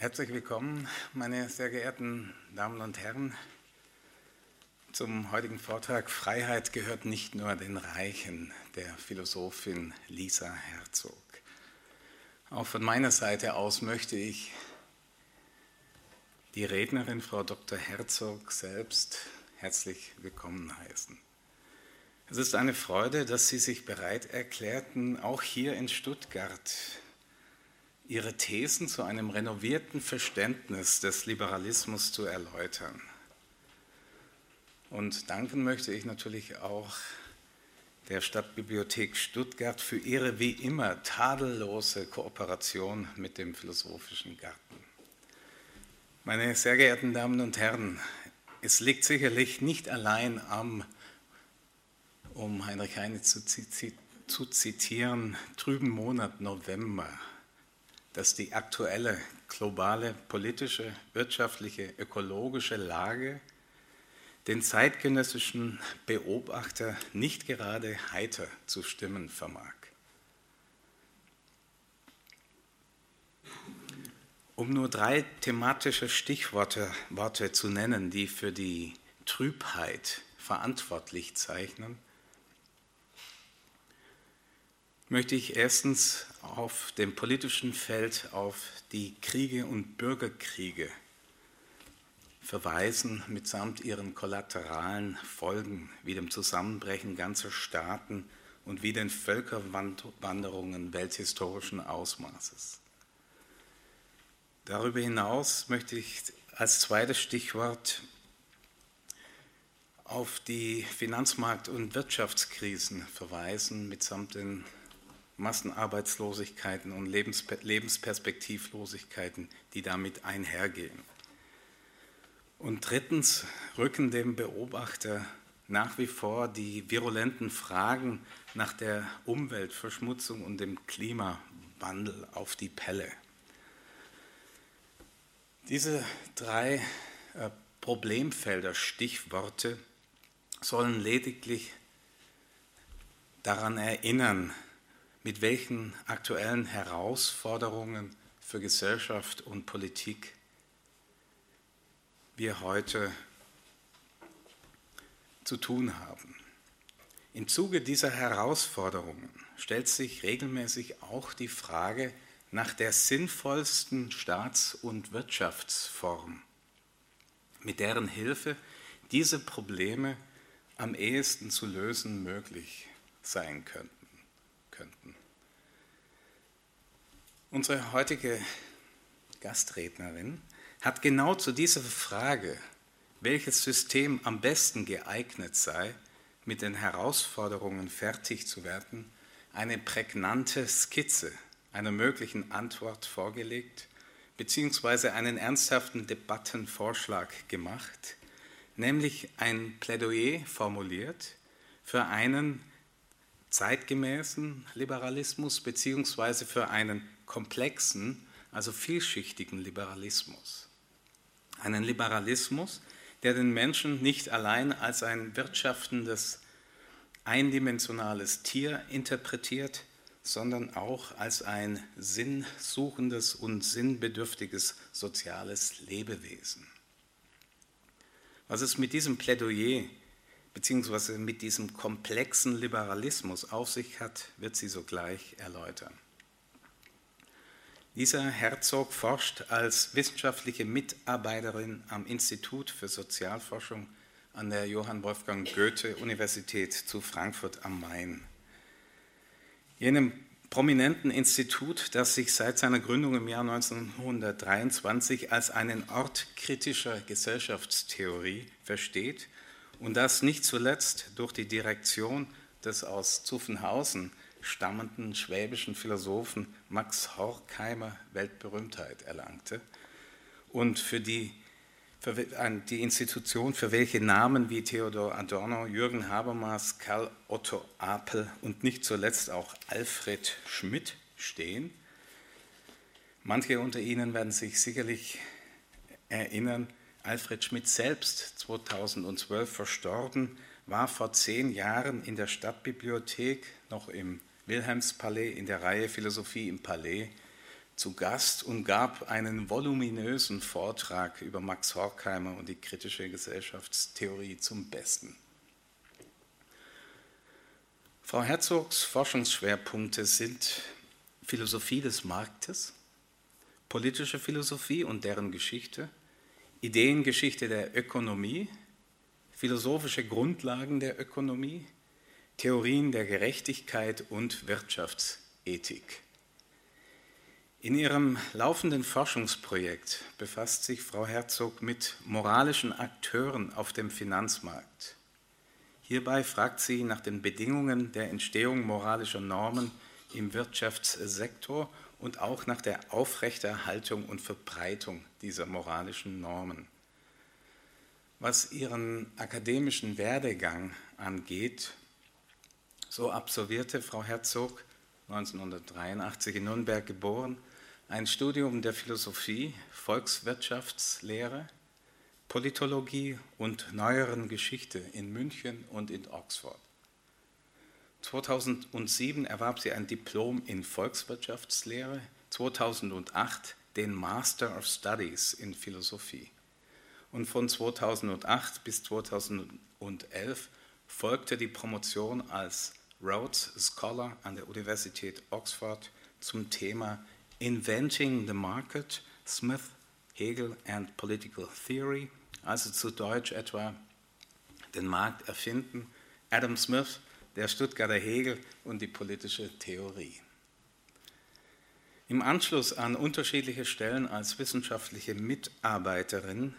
Herzlich willkommen, meine sehr geehrten Damen und Herren, zum heutigen Vortrag Freiheit gehört nicht nur den Reichen der Philosophin Lisa Herzog. Auch von meiner Seite aus möchte ich die Rednerin, Frau Dr. Herzog, selbst herzlich willkommen heißen. Es ist eine Freude, dass Sie sich bereit erklärten, auch hier in Stuttgart ihre Thesen zu einem renovierten Verständnis des Liberalismus zu erläutern. Und danken möchte ich natürlich auch der Stadtbibliothek Stuttgart für ihre wie immer tadellose Kooperation mit dem Philosophischen Garten. Meine sehr geehrten Damen und Herren, es liegt sicherlich nicht allein am, um Heinrich Heine zu, zitieren, trüben Monat November dass die aktuelle globale politische, wirtschaftliche, ökologische Lage den zeitgenössischen Beobachter nicht gerade heiter zu stimmen vermag. Um nur drei thematische Stichworte Worte zu nennen, die für die Trübheit verantwortlich zeichnen, möchte ich erstens auf dem politischen Feld auf die Kriege und Bürgerkriege verweisen, mitsamt ihren kollateralen Folgen wie dem Zusammenbrechen ganzer Staaten und wie den Völkerwanderungen welthistorischen Ausmaßes. Darüber hinaus möchte ich als zweites Stichwort auf die Finanzmarkt- und Wirtschaftskrisen verweisen, mitsamt den Massenarbeitslosigkeiten und Lebensperspektivlosigkeiten, die damit einhergehen. Und drittens rücken dem Beobachter nach wie vor die virulenten Fragen nach der Umweltverschmutzung und dem Klimawandel auf die Pelle. Diese drei äh, Problemfelder, Stichworte, sollen lediglich daran erinnern, mit welchen aktuellen Herausforderungen für Gesellschaft und Politik wir heute zu tun haben. Im Zuge dieser Herausforderungen stellt sich regelmäßig auch die Frage nach der sinnvollsten Staats- und Wirtschaftsform, mit deren Hilfe diese Probleme am ehesten zu lösen möglich sein könnten. Unsere heutige Gastrednerin hat genau zu dieser Frage, welches System am besten geeignet sei, mit den Herausforderungen fertig zu werden, eine prägnante Skizze einer möglichen Antwort vorgelegt, beziehungsweise einen ernsthaften Debattenvorschlag gemacht, nämlich ein Plädoyer formuliert für einen zeitgemäßen Liberalismus, beziehungsweise für einen komplexen, also vielschichtigen Liberalismus. Einen Liberalismus, der den Menschen nicht allein als ein wirtschaftendes, eindimensionales Tier interpretiert, sondern auch als ein sinnsuchendes und sinnbedürftiges soziales Lebewesen. Was es mit diesem Plädoyer bzw. mit diesem komplexen Liberalismus auf sich hat, wird sie sogleich erläutern. Lisa Herzog forscht als wissenschaftliche Mitarbeiterin am Institut für Sozialforschung an der Johann Wolfgang Goethe Universität zu Frankfurt am Main. Jenem prominenten Institut, das sich seit seiner Gründung im Jahr 1923 als einen Ort kritischer Gesellschaftstheorie versteht und das nicht zuletzt durch die Direktion des aus Zuffenhausen stammenden schwäbischen Philosophen Max Horkheimer Weltberühmtheit erlangte und für die, für die Institution, für welche Namen wie Theodor Adorno, Jürgen Habermas, Karl Otto Apel und nicht zuletzt auch Alfred Schmidt stehen. Manche unter Ihnen werden sich sicherlich erinnern, Alfred Schmidt selbst, 2012 verstorben, war vor zehn Jahren in der Stadtbibliothek noch im Wilhelmspalais in der Reihe Philosophie im Palais zu Gast und gab einen voluminösen Vortrag über Max Horkheimer und die kritische Gesellschaftstheorie zum Besten. Frau Herzogs Forschungsschwerpunkte sind Philosophie des Marktes, politische Philosophie und deren Geschichte, Ideengeschichte der Ökonomie, philosophische Grundlagen der Ökonomie, Theorien der Gerechtigkeit und Wirtschaftsethik. In ihrem laufenden Forschungsprojekt befasst sich Frau Herzog mit moralischen Akteuren auf dem Finanzmarkt. Hierbei fragt sie nach den Bedingungen der Entstehung moralischer Normen im Wirtschaftssektor und auch nach der Aufrechterhaltung und Verbreitung dieser moralischen Normen. Was ihren akademischen Werdegang angeht, so absolvierte Frau Herzog 1983 in Nürnberg geboren, ein Studium der Philosophie, Volkswirtschaftslehre, Politologie und neueren Geschichte in München und in Oxford. 2007 erwarb sie ein Diplom in Volkswirtschaftslehre, 2008 den Master of Studies in Philosophie. Und von 2008 bis 2011 folgte die Promotion als Rhodes Scholar an der Universität Oxford zum Thema Inventing the Market, Smith, Hegel and Political Theory, also zu Deutsch etwa den Markt erfinden, Adam Smith, der Stuttgarter Hegel und die politische Theorie. Im Anschluss an unterschiedliche Stellen als wissenschaftliche Mitarbeiterin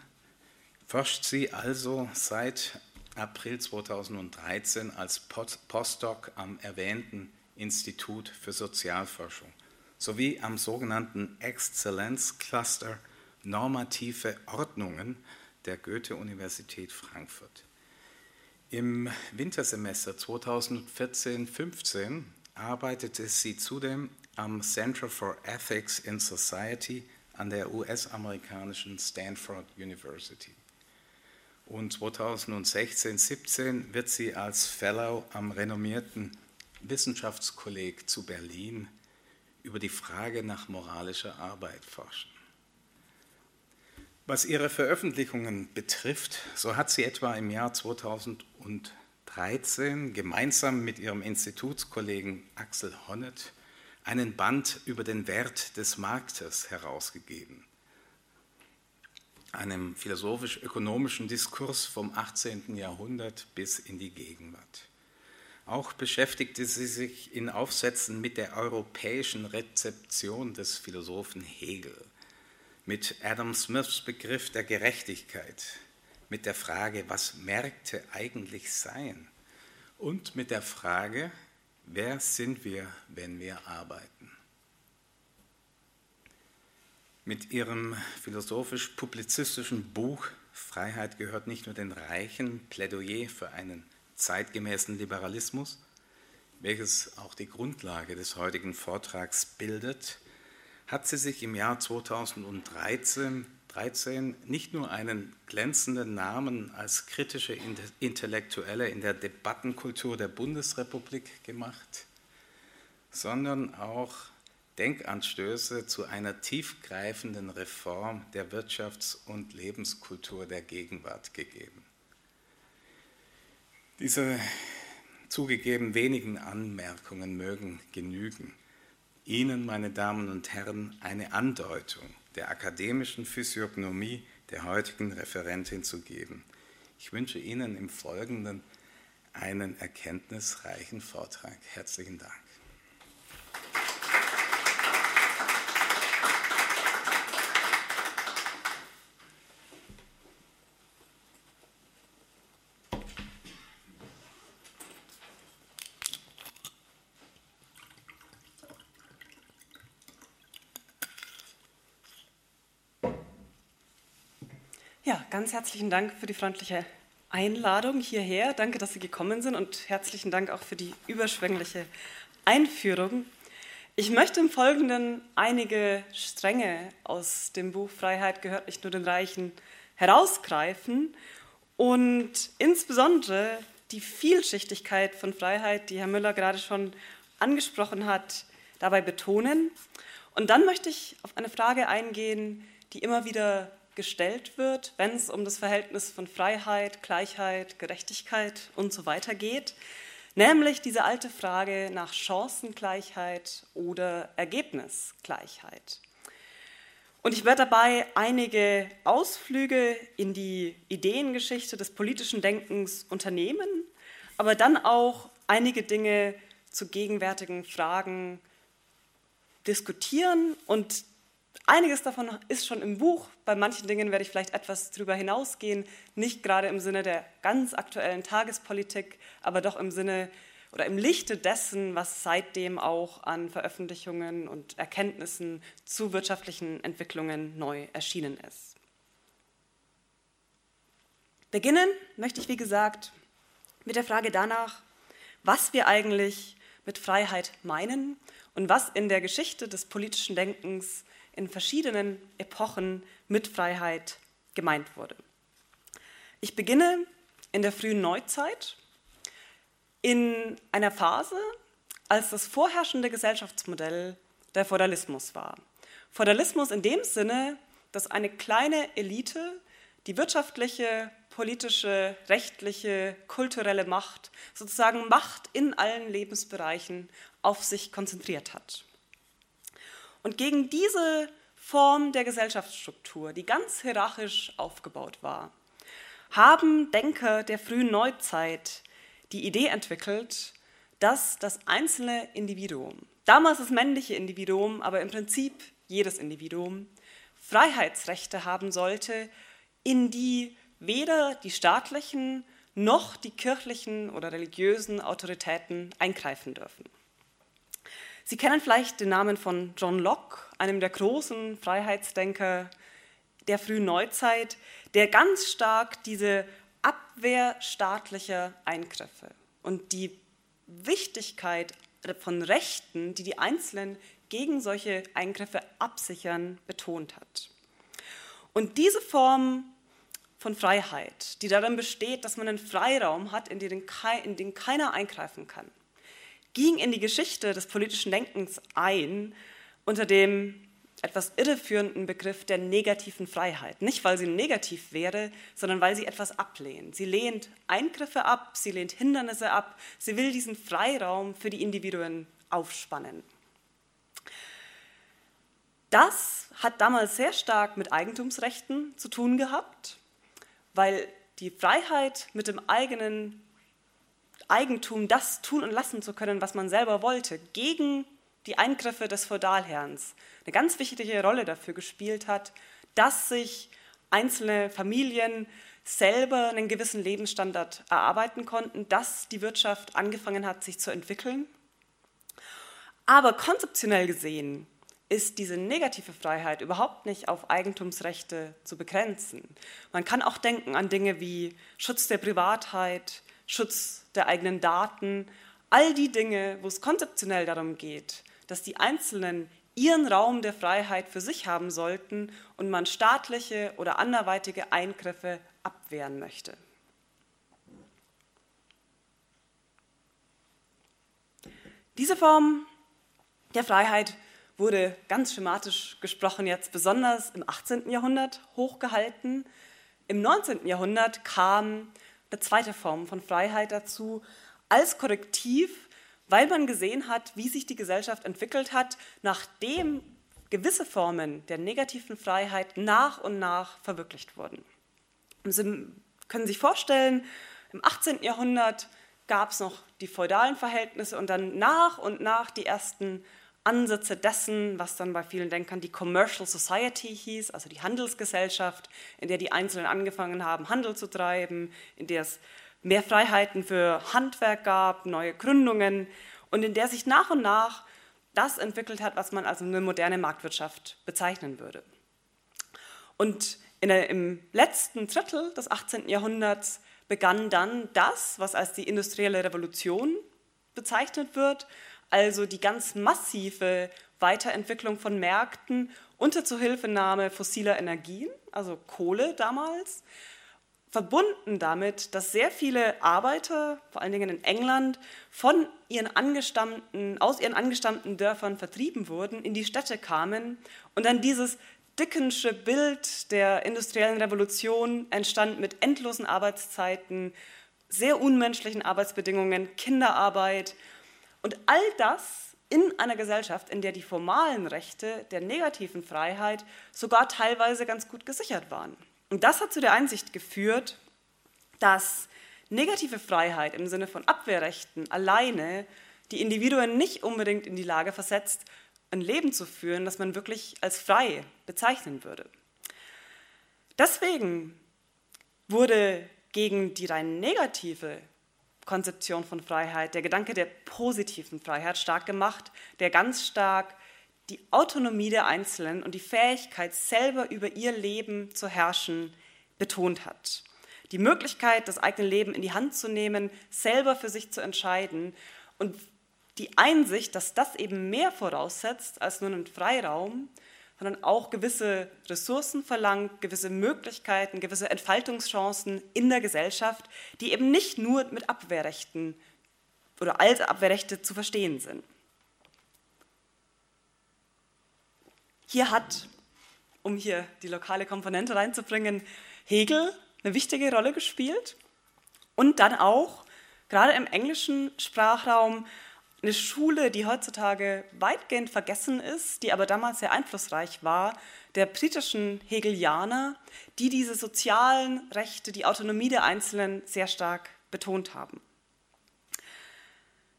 forscht sie also seit April 2013 als Postdoc am erwähnten Institut für Sozialforschung sowie am sogenannten Exzellenz Cluster Normative Ordnungen der Goethe-Universität Frankfurt. Im Wintersemester 2014-15 arbeitete sie zudem am Center for Ethics in Society an der US-amerikanischen Stanford University. Und 2016-17 wird sie als Fellow am renommierten Wissenschaftskolleg zu Berlin über die Frage nach moralischer Arbeit forschen. Was ihre Veröffentlichungen betrifft, so hat sie etwa im Jahr 2013 gemeinsam mit ihrem Institutskollegen Axel Honneth einen Band über den Wert des Marktes herausgegeben, einem philosophisch-ökonomischen Diskurs vom 18. Jahrhundert bis in die Gegenwart. Auch beschäftigte sie sich in Aufsätzen mit der europäischen Rezeption des Philosophen Hegel, mit Adam Smiths Begriff der Gerechtigkeit, mit der Frage, was Märkte eigentlich seien und mit der Frage, wer sind wir, wenn wir arbeiten. Mit ihrem philosophisch-publizistischen Buch Freiheit gehört nicht nur den Reichen, Plädoyer für einen zeitgemäßen Liberalismus, welches auch die Grundlage des heutigen Vortrags bildet, hat sie sich im Jahr 2013 13 nicht nur einen glänzenden Namen als kritische Intellektuelle in der Debattenkultur der Bundesrepublik gemacht, sondern auch Denkanstöße zu einer tiefgreifenden Reform der Wirtschafts- und Lebenskultur der Gegenwart gegeben. Diese zugegeben wenigen Anmerkungen mögen genügen, Ihnen, meine Damen und Herren, eine Andeutung der akademischen Physiognomie der heutigen Referentin zu geben. Ich wünsche Ihnen im Folgenden einen erkenntnisreichen Vortrag. Herzlichen Dank. Ganz herzlichen Dank für die freundliche Einladung hierher. Danke, dass Sie gekommen sind und herzlichen Dank auch für die überschwängliche Einführung. Ich möchte im Folgenden einige Stränge aus dem Buch Freiheit gehört nicht nur den Reichen herausgreifen und insbesondere die Vielschichtigkeit von Freiheit, die Herr Müller gerade schon angesprochen hat, dabei betonen Und dann möchte ich auf eine Frage eingehen, die immer wieder gestellt wird, wenn es um das Verhältnis von Freiheit, Gleichheit, Gerechtigkeit und so weiter geht, nämlich diese alte Frage nach Chancengleichheit oder Ergebnisgleichheit. Und ich werde dabei einige Ausflüge in die Ideengeschichte des politischen Denkens unternehmen, aber dann auch einige Dinge zu gegenwärtigen Fragen diskutieren und einiges davon ist schon im Buch. Bei manchen Dingen werde ich vielleicht etwas darüber hinausgehen, nicht gerade im Sinne der ganz aktuellen Tagespolitik, aber doch im Sinne oder im Lichte dessen, was seitdem auch an Veröffentlichungen und Erkenntnissen zu wirtschaftlichen Entwicklungen neu erschienen ist. Beginnen möchte ich, wie gesagt, mit der Frage danach, was wir eigentlich mit Freiheit meinen und was in der Geschichte des politischen Denkens in verschiedenen Epochen mit Freiheit gemeint wurde. Ich beginne in der frühen Neuzeit in einer Phase, als das vorherrschende Gesellschaftsmodell der Feudalismus war. Feudalismus in dem Sinne, dass eine kleine Elite die wirtschaftliche, politische, rechtliche, kulturelle Macht, sozusagen Macht in allen Lebensbereichen auf sich konzentriert hat. Und gegen diese Form der Gesellschaftsstruktur, die ganz hierarchisch aufgebaut war, haben Denker der frühen Neuzeit die Idee entwickelt, dass das einzelne Individuum, damals das männliche Individuum, aber im Prinzip jedes Individuum, Freiheitsrechte haben sollte, in die weder die staatlichen noch die kirchlichen oder religiösen Autoritäten eingreifen dürfen. Sie kennen vielleicht den Namen von John Locke, einem der großen Freiheitsdenker der frühen Neuzeit, der ganz stark diese Abwehr staatlicher Eingriffe und die Wichtigkeit von Rechten, die die Einzelnen gegen solche Eingriffe absichern, betont hat. Und diese Form von Freiheit, die darin besteht, dass man einen Freiraum hat, in den, in den keiner eingreifen kann, ging in die Geschichte des politischen Denkens ein unter dem etwas irreführenden Begriff der negativen Freiheit. Nicht, weil sie negativ wäre, sondern weil sie etwas ablehnt. Sie lehnt Eingriffe ab, sie lehnt Hindernisse ab, sie will diesen Freiraum für die Individuen aufspannen. Das hat damals sehr stark mit Eigentumsrechten zu tun gehabt, weil die Freiheit mit dem eigenen Eigentum das tun und lassen zu können, was man selber wollte, gegen die Eingriffe des Feudalherrns eine ganz wichtige Rolle dafür gespielt hat, dass sich einzelne Familien selber einen gewissen Lebensstandard erarbeiten konnten, dass die Wirtschaft angefangen hat, sich zu entwickeln. Aber konzeptionell gesehen ist diese negative Freiheit überhaupt nicht auf Eigentumsrechte zu begrenzen. Man kann auch denken an Dinge wie Schutz der Privatheit, Schutz der eigenen Daten, all die Dinge, wo es konzeptionell darum geht, dass die Einzelnen ihren Raum der Freiheit für sich haben sollten und man staatliche oder anderweitige Eingriffe abwehren möchte. Diese Form der Freiheit wurde ganz schematisch gesprochen jetzt besonders im 18. Jahrhundert hochgehalten. Im 19. Jahrhundert kam eine zweite Form von Freiheit dazu als Korrektiv weil man gesehen hat, wie sich die Gesellschaft entwickelt hat, nachdem gewisse Formen der negativen Freiheit nach und nach verwirklicht wurden. Sie können sich vorstellen, im 18. Jahrhundert gab es noch die feudalen Verhältnisse und dann nach und nach die ersten Ansätze dessen, was dann bei vielen Denkern die Commercial Society hieß, also die Handelsgesellschaft, in der die Einzelnen angefangen haben, Handel zu treiben, in der es mehr Freiheiten für Handwerk gab, neue Gründungen und in der sich nach und nach das entwickelt hat, was man als eine moderne Marktwirtschaft bezeichnen würde. Und der, im letzten Drittel des 18. Jahrhunderts begann dann das, was als die industrielle Revolution bezeichnet wird, also die ganz massive Weiterentwicklung von Märkten unter Zuhilfenahme fossiler Energien, also Kohle damals, verbunden damit, dass sehr viele Arbeiter, vor allen Dingen in England, von ihren angestammten, aus ihren angestammten Dörfern vertrieben wurden, in die Städte kamen und dann dieses Dickensche Bild der industriellen Revolution entstand mit endlosen Arbeitszeiten, sehr unmenschlichen Arbeitsbedingungen, Kinderarbeit und all das in einer Gesellschaft, in der die formalen Rechte der negativen Freiheit sogar teilweise ganz gut gesichert waren. Und das hat zu der Einsicht geführt, dass negative Freiheit im Sinne von Abwehrrechten alleine die Individuen nicht unbedingt in die Lage versetzt, ein Leben zu führen, das man wirklich als frei bezeichnen würde. Deswegen wurde gegen die rein negative Konzeption von Freiheit der Gedanke der positiven Freiheit stark gemacht, der ganz stark die Autonomie der Einzelnen und die Fähigkeit, selber über ihr Leben zu herrschen, betont hat. Die Möglichkeit, das eigene Leben in die Hand zu nehmen, selber für sich zu entscheiden und die Einsicht, dass das eben mehr voraussetzt als nur einen Freiraum, sondern auch gewisse Ressourcen verlangt, gewisse Möglichkeiten, gewisse Entfaltungschancen in der Gesellschaft, die eben nicht nur mit Abwehrrechten oder als Abwehrrechte zu verstehen sind. Hier hat, um hier die lokale Komponente reinzubringen, Hegel eine wichtige Rolle gespielt und dann auch gerade im englischen Sprachraum eine Schule, die heutzutage weitgehend vergessen ist, die aber damals sehr einflussreich war, der britischen Hegelianer, die diese sozialen Rechte, die Autonomie der Einzelnen sehr stark betont haben.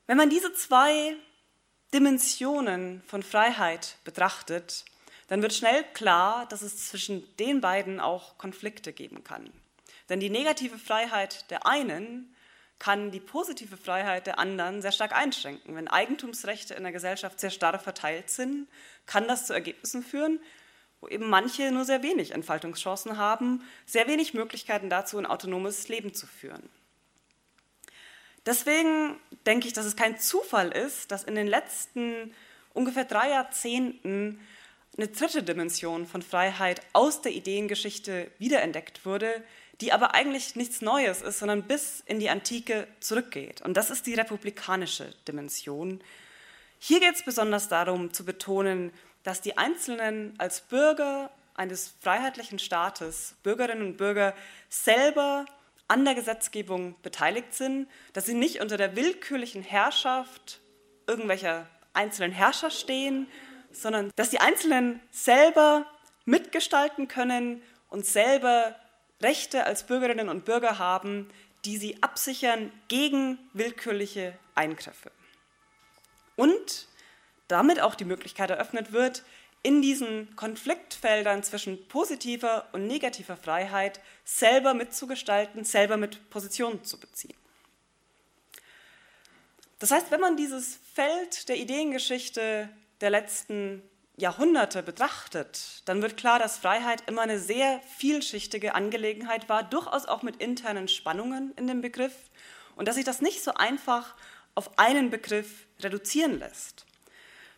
Wenn man diese zwei Dimensionen von Freiheit betrachtet, dann wird schnell klar, dass es zwischen den beiden auch Konflikte geben kann. Denn die negative Freiheit der einen kann die positive Freiheit der anderen sehr stark einschränken. Wenn Eigentumsrechte in der Gesellschaft sehr stark verteilt sind, kann das zu Ergebnissen führen, wo eben manche nur sehr wenig Entfaltungschancen haben, sehr wenig Möglichkeiten dazu, ein autonomes Leben zu führen. Deswegen denke ich, dass es kein Zufall ist, dass in den letzten ungefähr drei Jahrzehnten eine dritte Dimension von Freiheit aus der Ideengeschichte wiederentdeckt wurde, die aber eigentlich nichts Neues ist, sondern bis in die Antike zurückgeht. Und das ist die republikanische Dimension. Hier geht es besonders darum zu betonen, dass die Einzelnen als Bürger eines freiheitlichen Staates, Bürgerinnen und Bürger, selber an der Gesetzgebung beteiligt sind, dass sie nicht unter der willkürlichen Herrschaft irgendwelcher einzelnen Herrscher stehen, sondern dass die Einzelnen selber mitgestalten können und selber Rechte als Bürgerinnen und Bürger haben, die sie absichern gegen willkürliche Eingriffe. Und damit auch die Möglichkeit eröffnet wird, in diesen Konfliktfeldern zwischen positiver und negativer Freiheit selber mitzugestalten, selber mit Positionen zu beziehen. Das heißt, wenn man dieses Feld der Ideengeschichte der letzten Jahrhunderte betrachtet, dann wird klar, dass Freiheit immer eine sehr vielschichtige Angelegenheit war, durchaus auch mit internen Spannungen in dem Begriff und dass sich das nicht so einfach auf einen Begriff reduzieren lässt.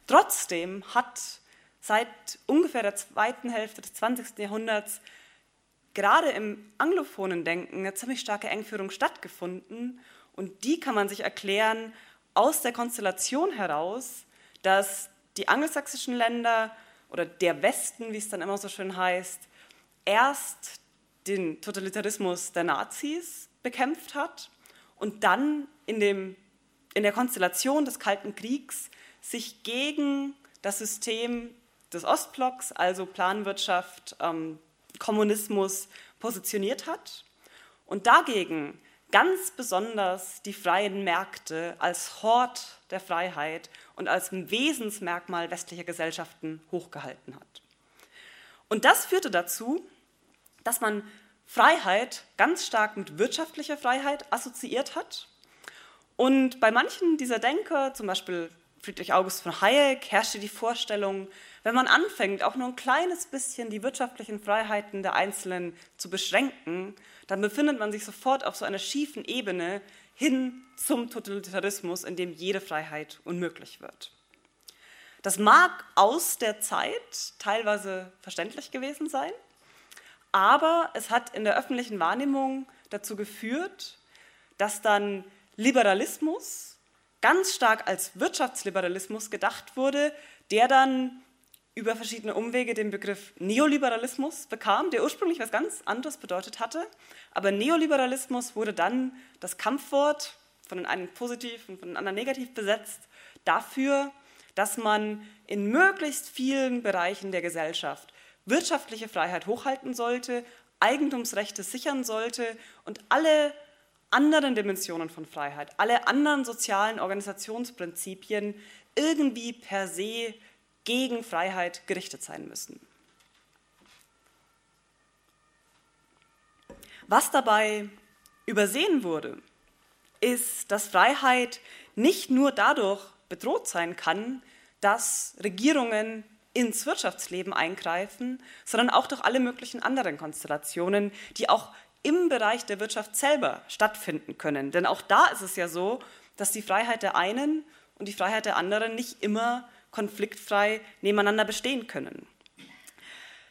Trotzdem hat seit ungefähr der zweiten Hälfte des 20. Jahrhunderts gerade im anglophonen Denken eine ziemlich starke Engführung stattgefunden und die kann man sich erklären aus der Konstellation heraus, dass die angelsächsischen Länder oder der Westen, wie es dann immer so schön heißt, erst den Totalitarismus der Nazis bekämpft hat und dann in, dem, in der Konstellation des Kalten Kriegs sich gegen das System des Ostblocks, also Planwirtschaft, ähm, Kommunismus, positioniert hat und dagegen ganz besonders die freien Märkte als Hort der Freiheit und als Wesensmerkmal westlicher Gesellschaften hochgehalten hat. Und das führte dazu, dass man Freiheit ganz stark mit wirtschaftlicher Freiheit assoziiert hat. Und bei manchen dieser Denker, zum Beispiel Friedrich August von Hayek, herrschte die Vorstellung, wenn man anfängt, auch nur ein kleines bisschen die wirtschaftlichen Freiheiten der Einzelnen zu beschränken, dann befindet man sich sofort auf so einer schiefen Ebene hin zum Totalitarismus, in dem jede Freiheit unmöglich wird. Das mag aus der Zeit teilweise verständlich gewesen sein, Aber es hat in der öffentlichen Wahrnehmung dazu geführt, dass dann Liberalismus ganz stark als Wirtschaftsliberalismus gedacht wurde, der dann über verschiedene Umwege den Begriff Neoliberalismus bekam, der ursprünglich was ganz anderes bedeutet hatte. Aber Neoliberalismus wurde dann das Kampfwort von den einen positiv und von den anderen negativ besetzt dafür, dass man in möglichst vielen Bereichen der Gesellschaft wirtschaftliche Freiheit hochhalten sollte, Eigentumsrechte sichern sollte und alle anderen Dimensionen von Freiheit, alle anderen sozialen Organisationsprinzipien irgendwie per se gegen Freiheit gerichtet sein müssen. Was dabei übersehen wurde, ist, dass Freiheit nicht nur dadurch bedroht sein kann, dass Regierungen ins Wirtschaftsleben eingreifen, sondern auch durch alle möglichen anderen Konstellationen, die auch im Bereich der Wirtschaft selber stattfinden können. Denn auch da ist es ja so, dass die Freiheit der einen und die Freiheit der anderen nicht immer konfliktfrei nebeneinander bestehen können.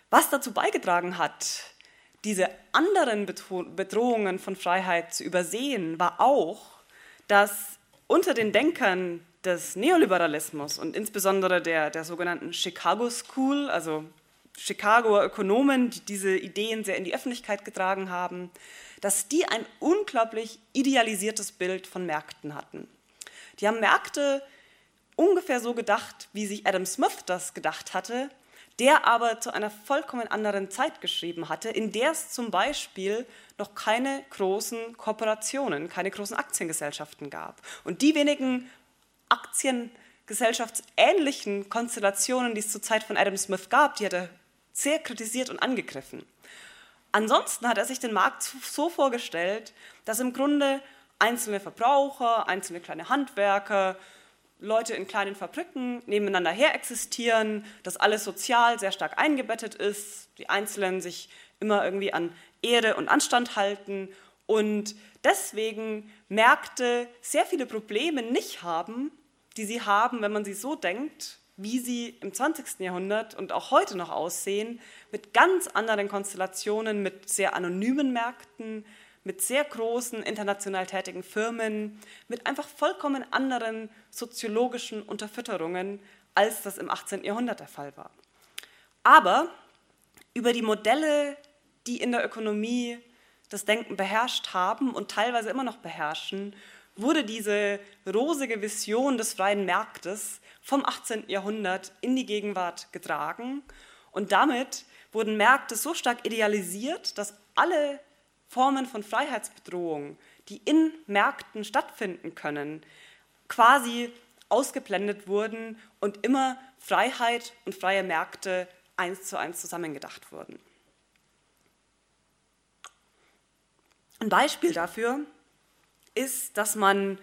Was dazu beigetragen hat, diese anderen Bedrohungen von Freiheit zu übersehen, war auch, dass unter den Denkern des Neoliberalismus und insbesondere der, der sogenannten Chicago School, also Chicagoer Ökonomen, die diese Ideen sehr in die Öffentlichkeit getragen haben, dass die ein unglaublich idealisiertes Bild von Märkten hatten. Die haben Märkte ungefähr so gedacht, wie sich Adam Smith das gedacht hatte, der aber zu einer vollkommen anderen Zeit geschrieben hatte, in der es zum Beispiel noch keine großen Kooperationen, keine großen Aktiengesellschaften gab. Und die wenigen aktiengesellschaftsähnlichen Konstellationen, die es zur Zeit von Adam Smith gab, die hat er sehr kritisiert und angegriffen. Ansonsten hat er sich den Markt so vorgestellt, dass im Grunde einzelne Verbraucher, einzelne kleine Handwerker, Leute in kleinen Fabriken nebeneinander her existieren, dass alles sozial sehr stark eingebettet ist, die Einzelnen sich immer irgendwie an Ehre und Anstand halten und deswegen Märkte sehr viele Probleme nicht haben, die sie haben, wenn man sie so denkt, wie sie im 20. Jahrhundert und auch heute noch aussehen, mit ganz anderen Konstellationen, mit sehr anonymen Märkten, mit sehr großen international tätigen Firmen, mit einfach vollkommen anderen soziologischen Unterfütterungen, als das im 18. Jahrhundert der Fall war. Aber über die Modelle, die in der Ökonomie das Denken beherrscht haben und teilweise immer noch beherrschen, wurde diese rosige Vision des freien Marktes vom 18. Jahrhundert in die Gegenwart getragen. Und damit wurden Märkte so stark idealisiert, dass alle Formen von Freiheitsbedrohung, die in Märkten stattfinden können, quasi ausgeblendet wurden und immer Freiheit und freie Märkte eins zu eins zusammengedacht wurden. Ein Beispiel dafür ist, dass man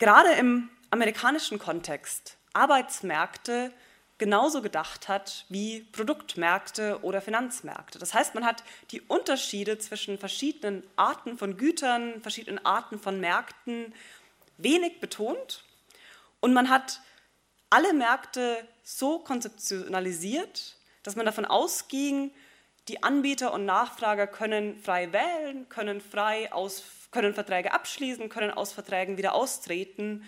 gerade im amerikanischen Kontext Arbeitsmärkte genauso gedacht hat wie Produktmärkte oder Finanzmärkte. Das heißt, man hat die Unterschiede zwischen verschiedenen Arten von Gütern, verschiedenen Arten von Märkten wenig betont und man hat alle Märkte so konzeptionalisiert, dass man davon ausging, die Anbieter und Nachfrager können frei wählen, können frei aus, können Verträge abschließen, können aus Verträgen wieder austreten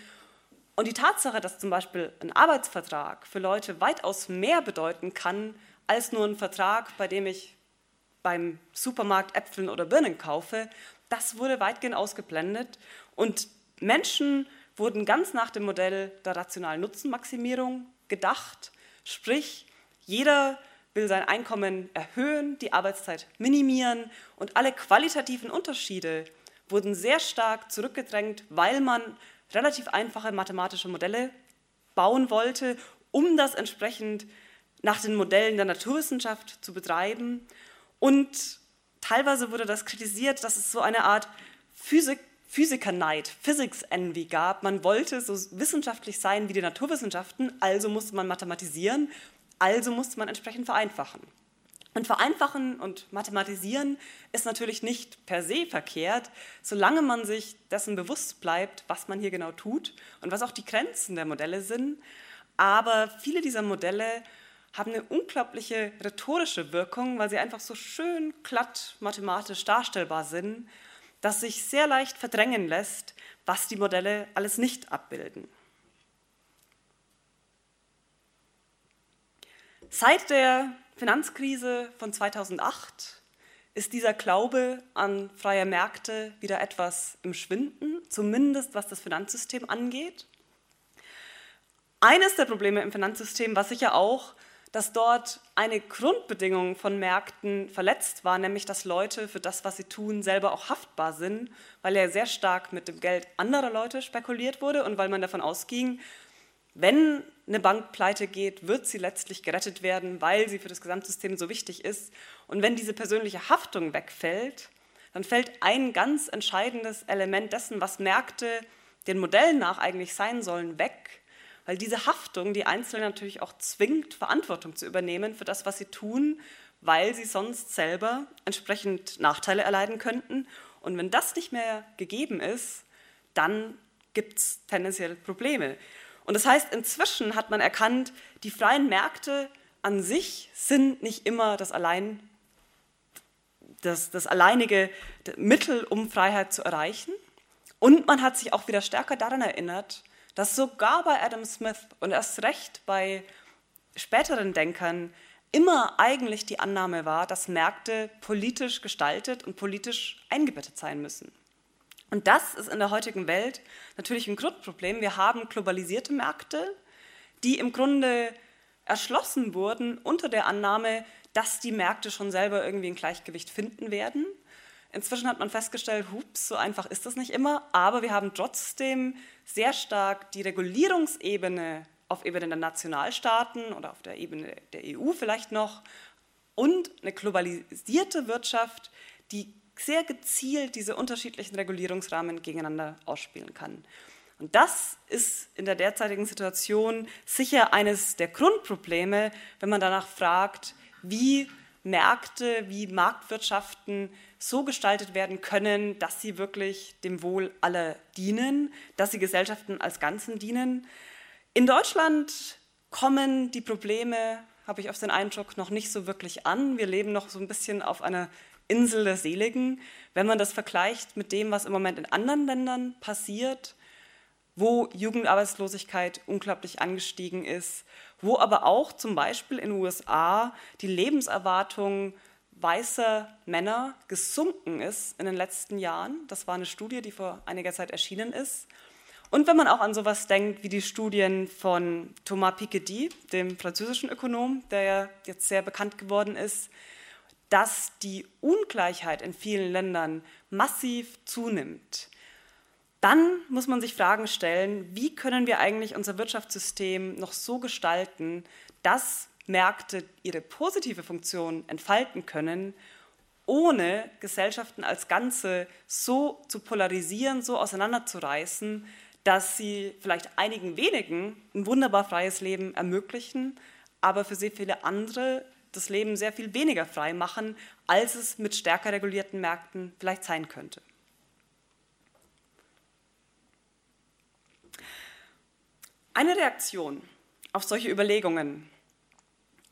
und die Tatsache, dass zum Beispiel ein Arbeitsvertrag für Leute weitaus mehr bedeuten kann als nur ein Vertrag, bei dem ich beim Supermarkt Äpfeln oder Birnen kaufe, das wurde weitgehend ausgeblendet. Und Menschen wurden ganz nach dem Modell der rationalen Nutzenmaximierung gedacht. Sprich, jeder will sein Einkommen erhöhen, die Arbeitszeit minimieren und alle qualitativen Unterschiede wurden sehr stark zurückgedrängt, weil man relativ einfache mathematische Modelle bauen wollte, um das entsprechend nach den Modellen der Naturwissenschaft zu betreiben. Und teilweise wurde das kritisiert, dass es so eine Art Physik, Physiker-Neid, Physics-Envy gab. Man wollte so wissenschaftlich sein wie die Naturwissenschaften, also musste man mathematisieren, also musste man entsprechend vereinfachen. Und vereinfachen und mathematisieren ist natürlich nicht per se verkehrt, solange man sich dessen bewusst bleibt, was man hier genau tut und was auch die Grenzen der Modelle sind. Aber viele dieser Modelle haben eine unglaubliche rhetorische Wirkung, weil sie einfach so schön glatt mathematisch darstellbar sind, dass sich sehr leicht verdrängen lässt, was die Modelle alles nicht abbilden. Seit der Finanzkrise von 2008 ist dieser Glaube an freie Märkte wieder etwas im Schwinden, zumindest was das Finanzsystem angeht. Eines der Probleme im Finanzsystem war sicher auch, dass dort eine Grundbedingung von Märkten verletzt war, nämlich dass Leute für das, was sie tun, selber auch haftbar sind, weil ja sehr stark mit dem Geld anderer Leute spekuliert wurde und weil man davon ausging, wenn eine Bank pleite geht, wird sie letztlich gerettet werden, weil sie für das Gesamtsystem so wichtig ist. Und wenn diese persönliche Haftung wegfällt, dann fällt ein ganz entscheidendes Element dessen, was Märkte den Modellen nach eigentlich sein sollen, weg weil diese Haftung die Einzelnen natürlich auch zwingt, Verantwortung zu übernehmen für das, was sie tun, weil sie sonst selber entsprechend Nachteile erleiden könnten. Und wenn das nicht mehr gegeben ist, dann gibt es tendenziell Probleme. Und das heißt, inzwischen hat man erkannt, die freien Märkte an sich sind nicht immer das allein das, das alleinige Mittel, um Freiheit zu erreichen. Und man hat sich auch wieder stärker daran erinnert, dass sogar bei Adam Smith und erst recht bei späteren Denkern immer eigentlich die Annahme war, dass Märkte politisch gestaltet und politisch eingebettet sein müssen. Und das ist in der heutigen Welt natürlich ein Grundproblem. Wir haben globalisierte Märkte, die im Grunde erschlossen wurden unter der Annahme, dass die Märkte schon selber irgendwie ein Gleichgewicht finden werden. Inzwischen hat man festgestellt, hups, so einfach ist das nicht immer, aber wir haben trotzdem sehr stark die Regulierungsebene auf Ebene der Nationalstaaten oder auf der Ebene der EU vielleicht noch und eine globalisierte Wirtschaft, die sehr gezielt diese unterschiedlichen Regulierungsrahmen gegeneinander ausspielen kann. Und das ist in der derzeitigen Situation sicher eines der Grundprobleme, wenn man danach fragt, wie Märkte, wie Marktwirtschaften so gestaltet werden können, dass sie wirklich dem Wohl aller dienen, dass sie Gesellschaften als Ganzen dienen. In Deutschland kommen die Probleme, habe ich auf den Eindruck, noch nicht so wirklich an. Wir leben noch so ein bisschen auf einer Insel der Seligen. Wenn man das vergleicht mit dem, was im Moment in anderen Ländern passiert, wo Jugendarbeitslosigkeit unglaublich angestiegen ist, wo aber auch zum Beispiel in den USA die Lebenserwartung weißer Männer gesunken ist in den letzten Jahren. Das war eine Studie, die vor einiger Zeit erschienen ist. Und wenn man auch an sowas denkt wie die Studien von Thomas Piketty, dem französischen Ökonom, der ja jetzt sehr bekannt geworden ist, dass die Ungleichheit in vielen Ländern massiv zunimmt. Dann muss man sich Fragen stellen, wie können wir eigentlich unser Wirtschaftssystem noch so gestalten, dass Märkte ihre positive Funktion entfalten können, ohne Gesellschaften als Ganze so zu polarisieren, so auseinanderzureißen, dass sie vielleicht einigen wenigen ein wunderbar freies Leben ermöglichen, aber für sehr viele andere das Leben sehr viel weniger frei machen, als es mit stärker regulierten Märkten vielleicht sein könnte. Eine Reaktion auf solche Überlegungen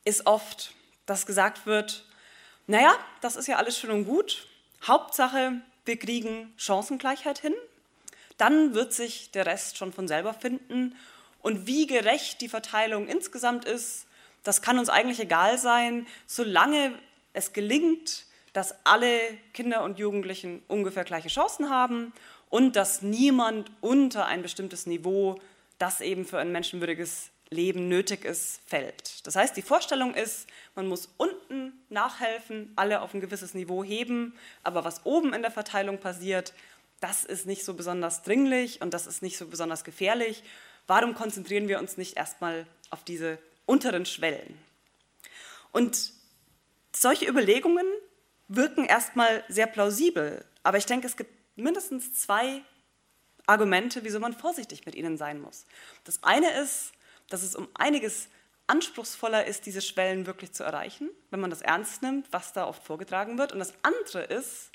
ist oft, dass gesagt wird, naja, das ist ja alles schön und gut, Hauptsache, wir kriegen Chancengleichheit hin, dann wird sich der Rest schon von selber finden. Und wie gerecht die Verteilung insgesamt ist, das kann uns eigentlich egal sein, solange es gelingt, dass alle Kinder und Jugendlichen ungefähr gleiche Chancen haben und dass niemand unter ein bestimmtes Niveau das eben für ein menschenwürdiges Leben nötig ist, fällt. Das heißt, die Vorstellung ist, man muss unten nachhelfen, alle auf ein gewisses Niveau heben, aber was oben in der Verteilung passiert, das ist nicht so besonders dringlich und das ist nicht so besonders gefährlich. Warum konzentrieren wir uns nicht erstmal auf diese unteren Schwellen? Und solche Überlegungen wirken erstmal sehr plausibel, aber ich denke, es gibt mindestens zwei Argumente, wieso man vorsichtig mit ihnen sein muss. Das eine ist, dass es um einiges anspruchsvoller ist, diese Schwellen wirklich zu erreichen, wenn man das ernst nimmt, was da oft vorgetragen wird. Und das andere ist,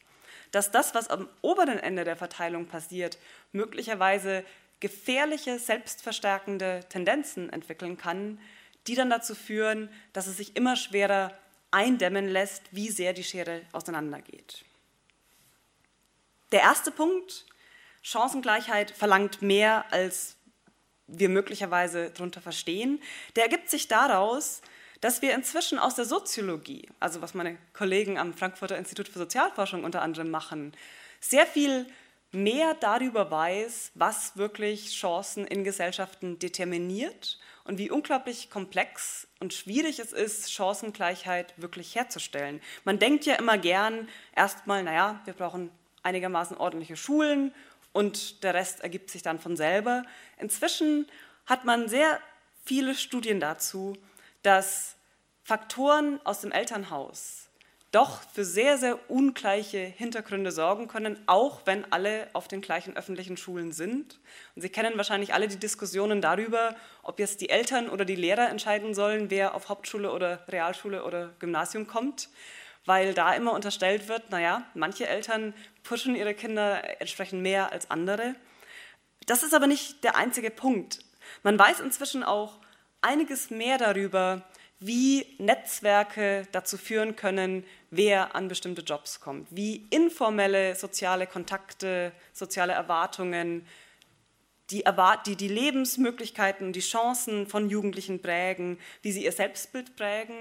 dass das, was am oberen Ende der Verteilung passiert, möglicherweise gefährliche, selbstverstärkende Tendenzen entwickeln kann, die dann dazu führen, dass es sich immer schwerer eindämmen lässt, wie sehr die Schere auseinandergeht. Der erste Punkt, Chancengleichheit verlangt mehr, als wir möglicherweise darunter verstehen. Der ergibt sich daraus, dass wir inzwischen aus der Soziologie, also was meine Kollegen am Frankfurter Institut für Sozialforschung unter anderem machen, sehr viel mehr darüber weiß, was wirklich Chancen in Gesellschaften determiniert und wie unglaublich komplex und schwierig es ist, Chancengleichheit wirklich herzustellen. Man denkt ja immer gern erstmal, naja, wir brauchen einigermaßen ordentliche Schulen und der Rest ergibt sich dann von selber. Inzwischen hat man sehr viele Studien dazu, dass Faktoren aus dem Elternhaus, doch für sehr, sehr ungleiche Hintergründe sorgen können, auch wenn alle auf den gleichen öffentlichen Schulen sind. Und Sie kennen wahrscheinlich alle die Diskussionen darüber, ob jetzt die Eltern oder die Lehrer entscheiden sollen, wer auf Hauptschule oder Realschule oder Gymnasium kommt, weil da immer unterstellt wird, naja, manche Eltern pushen ihre Kinder entsprechend mehr als andere. Das ist aber nicht der einzige Punkt. Man weiß inzwischen auch einiges mehr darüber, wie Netzwerke dazu führen können, wer an bestimmte Jobs kommt, wie informelle soziale Kontakte, soziale Erwartungen, die, die, die Lebensmöglichkeiten, die Chancen von Jugendlichen prägen, wie sie ihr Selbstbild prägen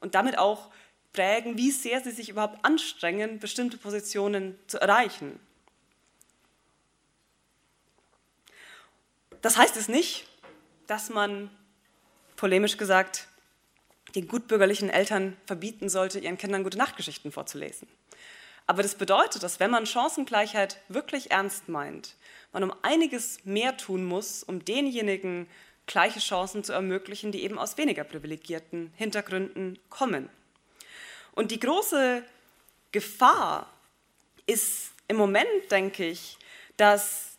und damit auch prägen, wie sehr sie sich überhaupt anstrengen, bestimmte Positionen zu erreichen. Das heißt es nicht, dass man, polemisch gesagt, den gutbürgerlichen Eltern verbieten sollte, ihren Kindern gute Nachtgeschichten vorzulesen. Aber das bedeutet, dass wenn man Chancengleichheit wirklich ernst meint, man um einiges mehr tun muss, um denjenigen gleiche Chancen zu ermöglichen, die eben aus weniger privilegierten Hintergründen kommen. Und die große Gefahr ist im Moment, denke ich, dass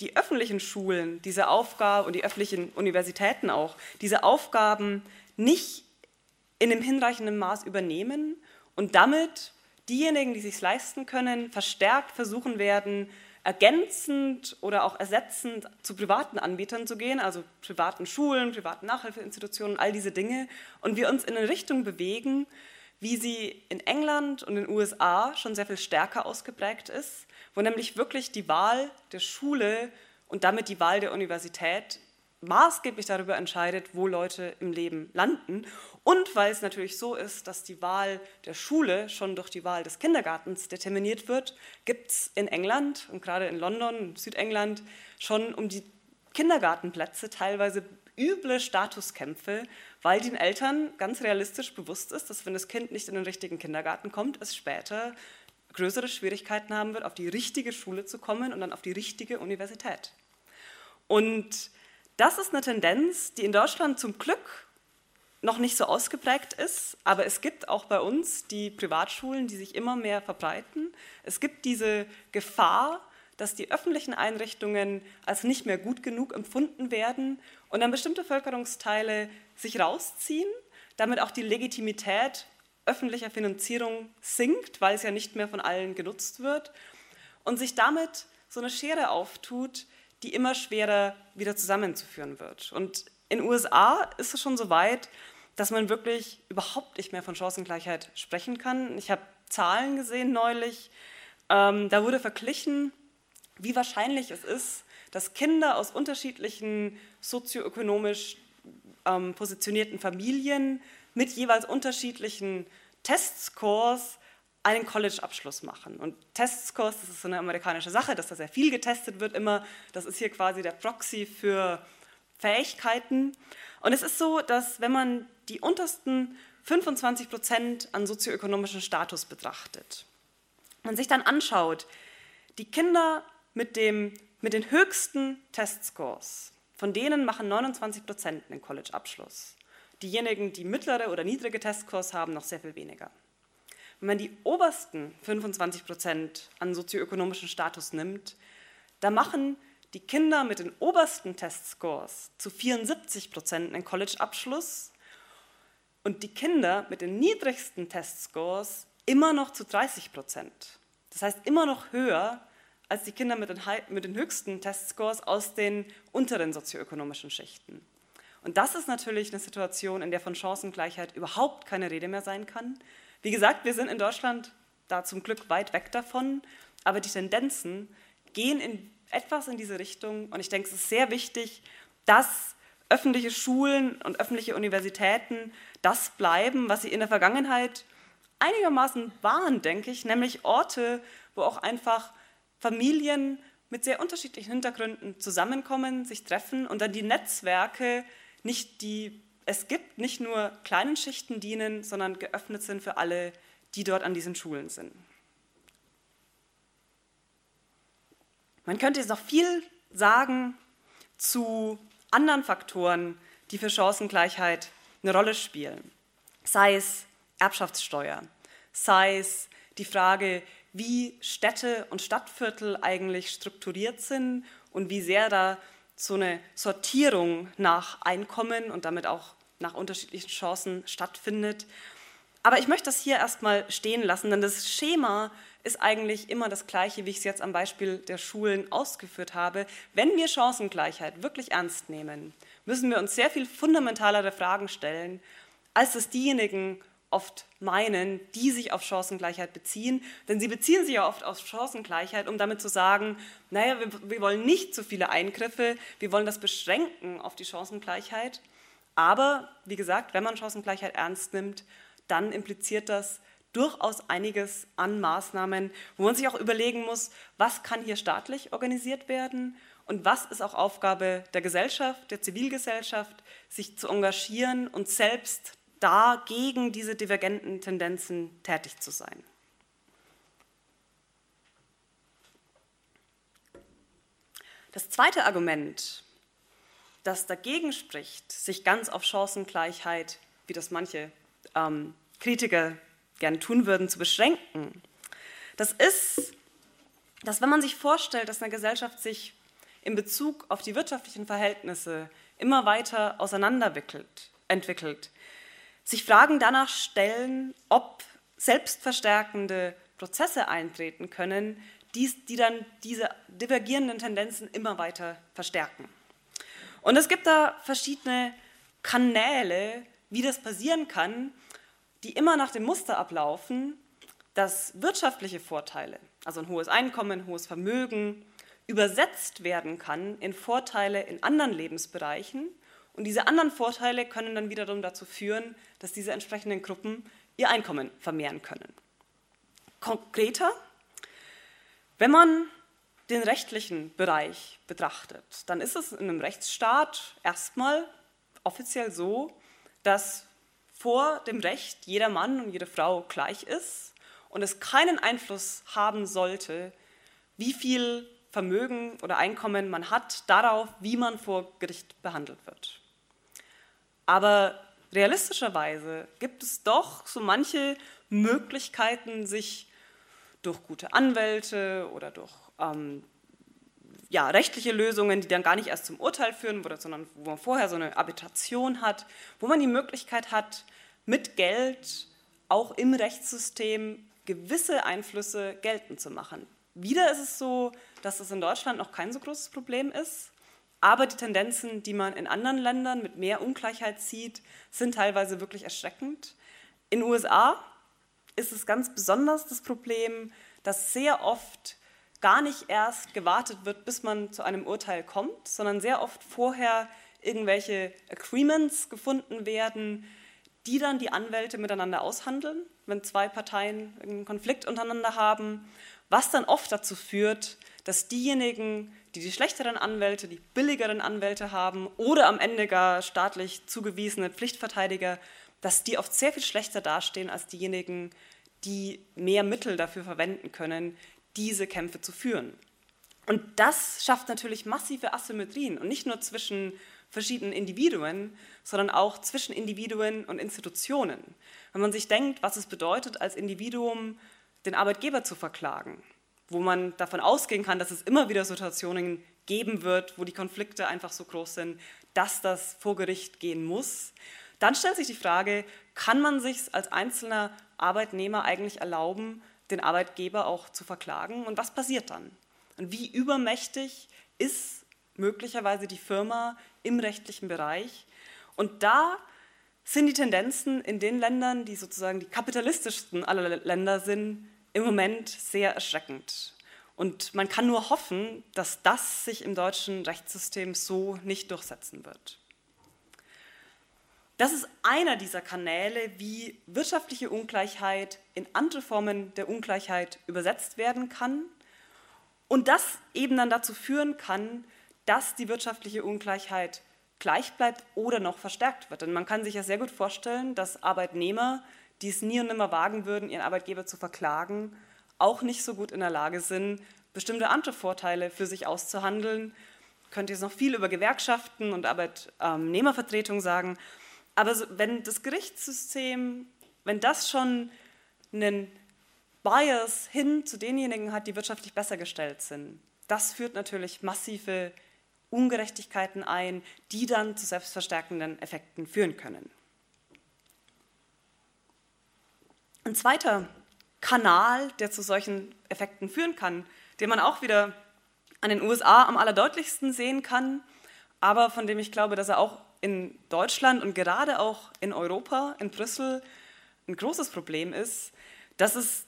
die öffentlichen Schulen diese Aufgabe und die öffentlichen Universitäten auch diese Aufgaben nicht in einem hinreichenden Maß übernehmen und damit diejenigen, die sich leisten können, verstärkt versuchen werden, ergänzend oder auch ersetzend zu privaten Anbietern zu gehen, also privaten Schulen, privaten Nachhilfeinstitutionen, all diese Dinge, und wir uns in eine Richtung bewegen, wie sie in England und in den USA schon sehr viel stärker ausgeprägt ist, wo nämlich wirklich die Wahl der Schule und damit die Wahl der Universität maßgeblich darüber entscheidet, wo Leute im Leben landen. Und weil es natürlich so ist, dass die Wahl der Schule schon durch die Wahl des Kindergartens determiniert wird, gibt es in England und gerade in London, Südengland, schon um die Kindergartenplätze teilweise üble Statuskämpfe, weil den Eltern ganz realistisch bewusst ist, dass wenn das Kind nicht in den richtigen Kindergarten kommt, es später größere Schwierigkeiten haben wird, auf die richtige Schule zu kommen und dann auf die richtige Universität. Und das ist eine Tendenz, die in Deutschland zum Glück noch nicht so ausgeprägt ist, aber es gibt auch bei uns die Privatschulen, die sich immer mehr verbreiten. Es gibt diese Gefahr, dass die öffentlichen Einrichtungen als nicht mehr gut genug empfunden werden und dann bestimmte Bevölkerungsteile sich rausziehen, damit auch die Legitimität öffentlicher Finanzierung sinkt, weil es ja nicht mehr von allen genutzt wird und sich damit so eine Schere auftut, die immer schwerer wieder zusammenzuführen wird. Und in den USA ist es schon so weit, dass man wirklich überhaupt nicht mehr von Chancengleichheit sprechen kann. Ich habe Zahlen gesehen neulich, ähm, da wurde verglichen, wie wahrscheinlich es ist, dass Kinder aus unterschiedlichen sozioökonomisch ähm, positionierten Familien mit jeweils unterschiedlichen Testscores einen College-Abschluss machen. Und Testscores, das ist so eine amerikanische Sache, dass da sehr viel getestet wird immer. Das ist hier quasi der Proxy für Fähigkeiten. Und es ist so, dass wenn man die untersten 25 Prozent an sozioökonomischen Status betrachtet, man sich dann anschaut, die Kinder mit, dem, mit den höchsten Testscores, von denen machen 29 Prozent einen College-Abschluss. Diejenigen, die mittlere oder niedrige Testscores haben, noch sehr viel weniger. Wenn man die obersten 25 Prozent an sozioökonomischen Status nimmt, da machen die Kinder mit den obersten Testscores zu 74 Prozent einen College-Abschluss und die Kinder mit den niedrigsten Testscores immer noch zu 30 Prozent. Das heißt immer noch höher als die Kinder mit den, mit den höchsten Testscores aus den unteren sozioökonomischen Schichten. Und das ist natürlich eine Situation, in der von Chancengleichheit überhaupt keine Rede mehr sein kann. Wie gesagt, wir sind in Deutschland da zum Glück weit weg davon, aber die Tendenzen gehen in etwas in diese Richtung und ich denke, es ist sehr wichtig, dass öffentliche Schulen und öffentliche Universitäten das bleiben, was sie in der Vergangenheit einigermaßen waren, denke ich, nämlich Orte, wo auch einfach Familien mit sehr unterschiedlichen Hintergründen zusammenkommen, sich treffen und dann die Netzwerke nicht die es gibt nicht nur kleinen Schichten dienen, sondern geöffnet sind für alle, die dort an diesen Schulen sind. Man könnte jetzt noch viel sagen zu anderen Faktoren, die für Chancengleichheit eine Rolle spielen. Sei es Erbschaftssteuer, sei es die Frage, wie Städte und Stadtviertel eigentlich strukturiert sind und wie sehr da so eine Sortierung nach Einkommen und damit auch nach unterschiedlichen Chancen stattfindet. Aber ich möchte das hier erstmal stehen lassen, denn das Schema ist eigentlich immer das gleiche, wie ich es jetzt am Beispiel der Schulen ausgeführt habe. Wenn wir Chancengleichheit wirklich ernst nehmen, müssen wir uns sehr viel fundamentalere Fragen stellen, als es diejenigen oft meinen, die sich auf Chancengleichheit beziehen. Denn sie beziehen sich ja oft auf Chancengleichheit, um damit zu sagen, naja, wir, wir wollen nicht zu viele Eingriffe, wir wollen das beschränken auf die Chancengleichheit. Aber wie gesagt, wenn man Chancengleichheit ernst nimmt, dann impliziert das durchaus einiges an Maßnahmen, wo man sich auch überlegen muss, was kann hier staatlich organisiert werden und was ist auch Aufgabe der Gesellschaft, der Zivilgesellschaft, sich zu engagieren und selbst dagegen diese divergenten Tendenzen tätig zu sein. Das zweite Argument, das dagegen spricht, sich ganz auf Chancengleichheit, wie das manche ähm, Kritiker gerne tun würden, zu beschränken, das ist, dass wenn man sich vorstellt, dass eine Gesellschaft sich in Bezug auf die wirtschaftlichen Verhältnisse immer weiter auseinanderentwickelt, sich Fragen danach stellen, ob selbstverstärkende Prozesse eintreten können, die, die dann diese divergierenden Tendenzen immer weiter verstärken. Und es gibt da verschiedene Kanäle, wie das passieren kann, die immer nach dem Muster ablaufen, dass wirtschaftliche Vorteile, also ein hohes Einkommen, ein hohes Vermögen, übersetzt werden kann in Vorteile in anderen Lebensbereichen. Und diese anderen Vorteile können dann wiederum dazu führen, dass diese entsprechenden Gruppen ihr Einkommen vermehren können. Konkreter, wenn man den rechtlichen Bereich betrachtet, dann ist es in einem Rechtsstaat erstmal offiziell so, dass vor dem Recht jeder Mann und jede Frau gleich ist und es keinen Einfluss haben sollte, wie viel Vermögen oder Einkommen man hat, darauf, wie man vor Gericht behandelt wird. Aber realistischerweise gibt es doch so manche Möglichkeiten, sich durch gute Anwälte oder durch ähm, ja, rechtliche Lösungen, die dann gar nicht erst zum Urteil führen, sondern wo man vorher so eine Arbitration hat, wo man die Möglichkeit hat, mit Geld auch im Rechtssystem gewisse Einflüsse geltend zu machen. Wieder ist es so, dass es in Deutschland noch kein so großes Problem ist, aber die Tendenzen, die man in anderen Ländern mit mehr Ungleichheit sieht, sind teilweise wirklich erschreckend. In den USA ist es ganz besonders das Problem, dass sehr oft gar nicht erst gewartet wird, bis man zu einem Urteil kommt, sondern sehr oft vorher irgendwelche Agreements gefunden werden, die dann die Anwälte miteinander aushandeln, wenn zwei Parteien einen Konflikt untereinander haben, was dann oft dazu führt, dass diejenigen, die die schlechteren Anwälte, die billigeren Anwälte haben oder am Ende gar staatlich zugewiesene Pflichtverteidiger, dass die oft sehr viel schlechter dastehen als diejenigen, die mehr Mittel dafür verwenden können, diese Kämpfe zu führen. Und das schafft natürlich massive Asymmetrien und nicht nur zwischen verschiedenen Individuen, sondern auch zwischen Individuen und Institutionen. Wenn man sich denkt, was es bedeutet, als Individuum den Arbeitgeber zu verklagen, wo man davon ausgehen kann, dass es immer wieder Situationen geben wird, wo die Konflikte einfach so groß sind, dass das vor Gericht gehen muss, dann stellt sich die Frage, kann man sich als einzelner Arbeitnehmer eigentlich erlauben, den Arbeitgeber auch zu verklagen. Und was passiert dann? Und wie übermächtig ist möglicherweise die Firma im rechtlichen Bereich? Und da sind die Tendenzen in den Ländern, die sozusagen die kapitalistischsten aller Länder sind, im Moment sehr erschreckend. Und man kann nur hoffen, dass das sich im deutschen Rechtssystem so nicht durchsetzen wird. Das ist einer dieser Kanäle, wie wirtschaftliche Ungleichheit in andere Formen der Ungleichheit übersetzt werden kann und das eben dann dazu führen kann, dass die wirtschaftliche Ungleichheit gleich bleibt oder noch verstärkt wird. Denn man kann sich ja sehr gut vorstellen, dass Arbeitnehmer, die es nie und nimmer wagen würden, ihren Arbeitgeber zu verklagen, auch nicht so gut in der Lage sind, bestimmte andere Vorteile für sich auszuhandeln. Könnt ihr jetzt noch viel über Gewerkschaften und Arbeitnehmervertretung sagen. Aber wenn das Gerichtssystem, wenn das schon einen Bias hin zu denjenigen hat, die wirtschaftlich besser gestellt sind, das führt natürlich massive Ungerechtigkeiten ein, die dann zu selbstverstärkenden Effekten führen können. Ein zweiter Kanal, der zu solchen Effekten führen kann, den man auch wieder an den USA am allerdeutlichsten sehen kann, aber von dem ich glaube, dass er auch in Deutschland und gerade auch in Europa, in Brüssel, ein großes Problem ist, das ist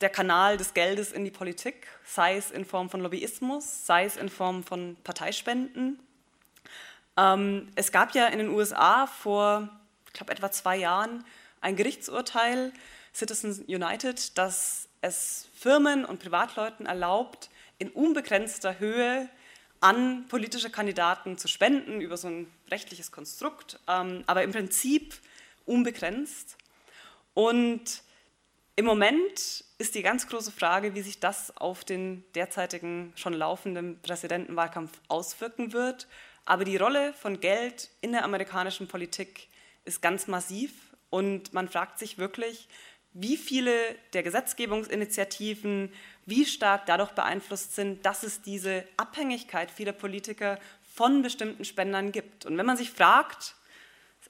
der Kanal des Geldes in die Politik, sei es in Form von Lobbyismus, sei es in Form von Parteispenden. Ähm, es gab ja in den USA vor, ich glaube, etwa zwei Jahren ein Gerichtsurteil, Citizens United, das es Firmen und Privatleuten erlaubt, in unbegrenzter Höhe an politische Kandidaten zu spenden über so ein rechtliches Konstrukt, ähm, aber im Prinzip unbegrenzt. Und im Moment ist die ganz große Frage, wie sich das auf den derzeitigen schon laufenden Präsidentenwahlkampf auswirken wird. Aber die Rolle von Geld in der amerikanischen Politik ist ganz massiv und man fragt sich wirklich, wie viele der Gesetzgebungsinitiativen, wie stark dadurch beeinflusst sind, dass es diese Abhängigkeit vieler Politiker von bestimmten Spendern gibt. Und wenn man sich fragt,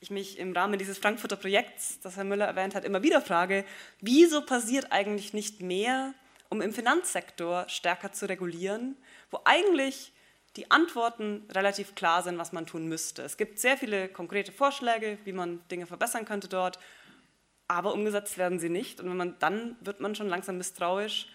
ich mich im Rahmen dieses Frankfurter Projekts, das Herr Müller erwähnt hat, immer wieder frage, wieso passiert eigentlich nicht mehr, um im Finanzsektor stärker zu regulieren, wo eigentlich die Antworten relativ klar sind, was man tun müsste. Es gibt sehr viele konkrete Vorschläge, wie man Dinge verbessern könnte dort aber umgesetzt werden sie nicht. Und wenn man, dann wird man schon langsam misstrauisch.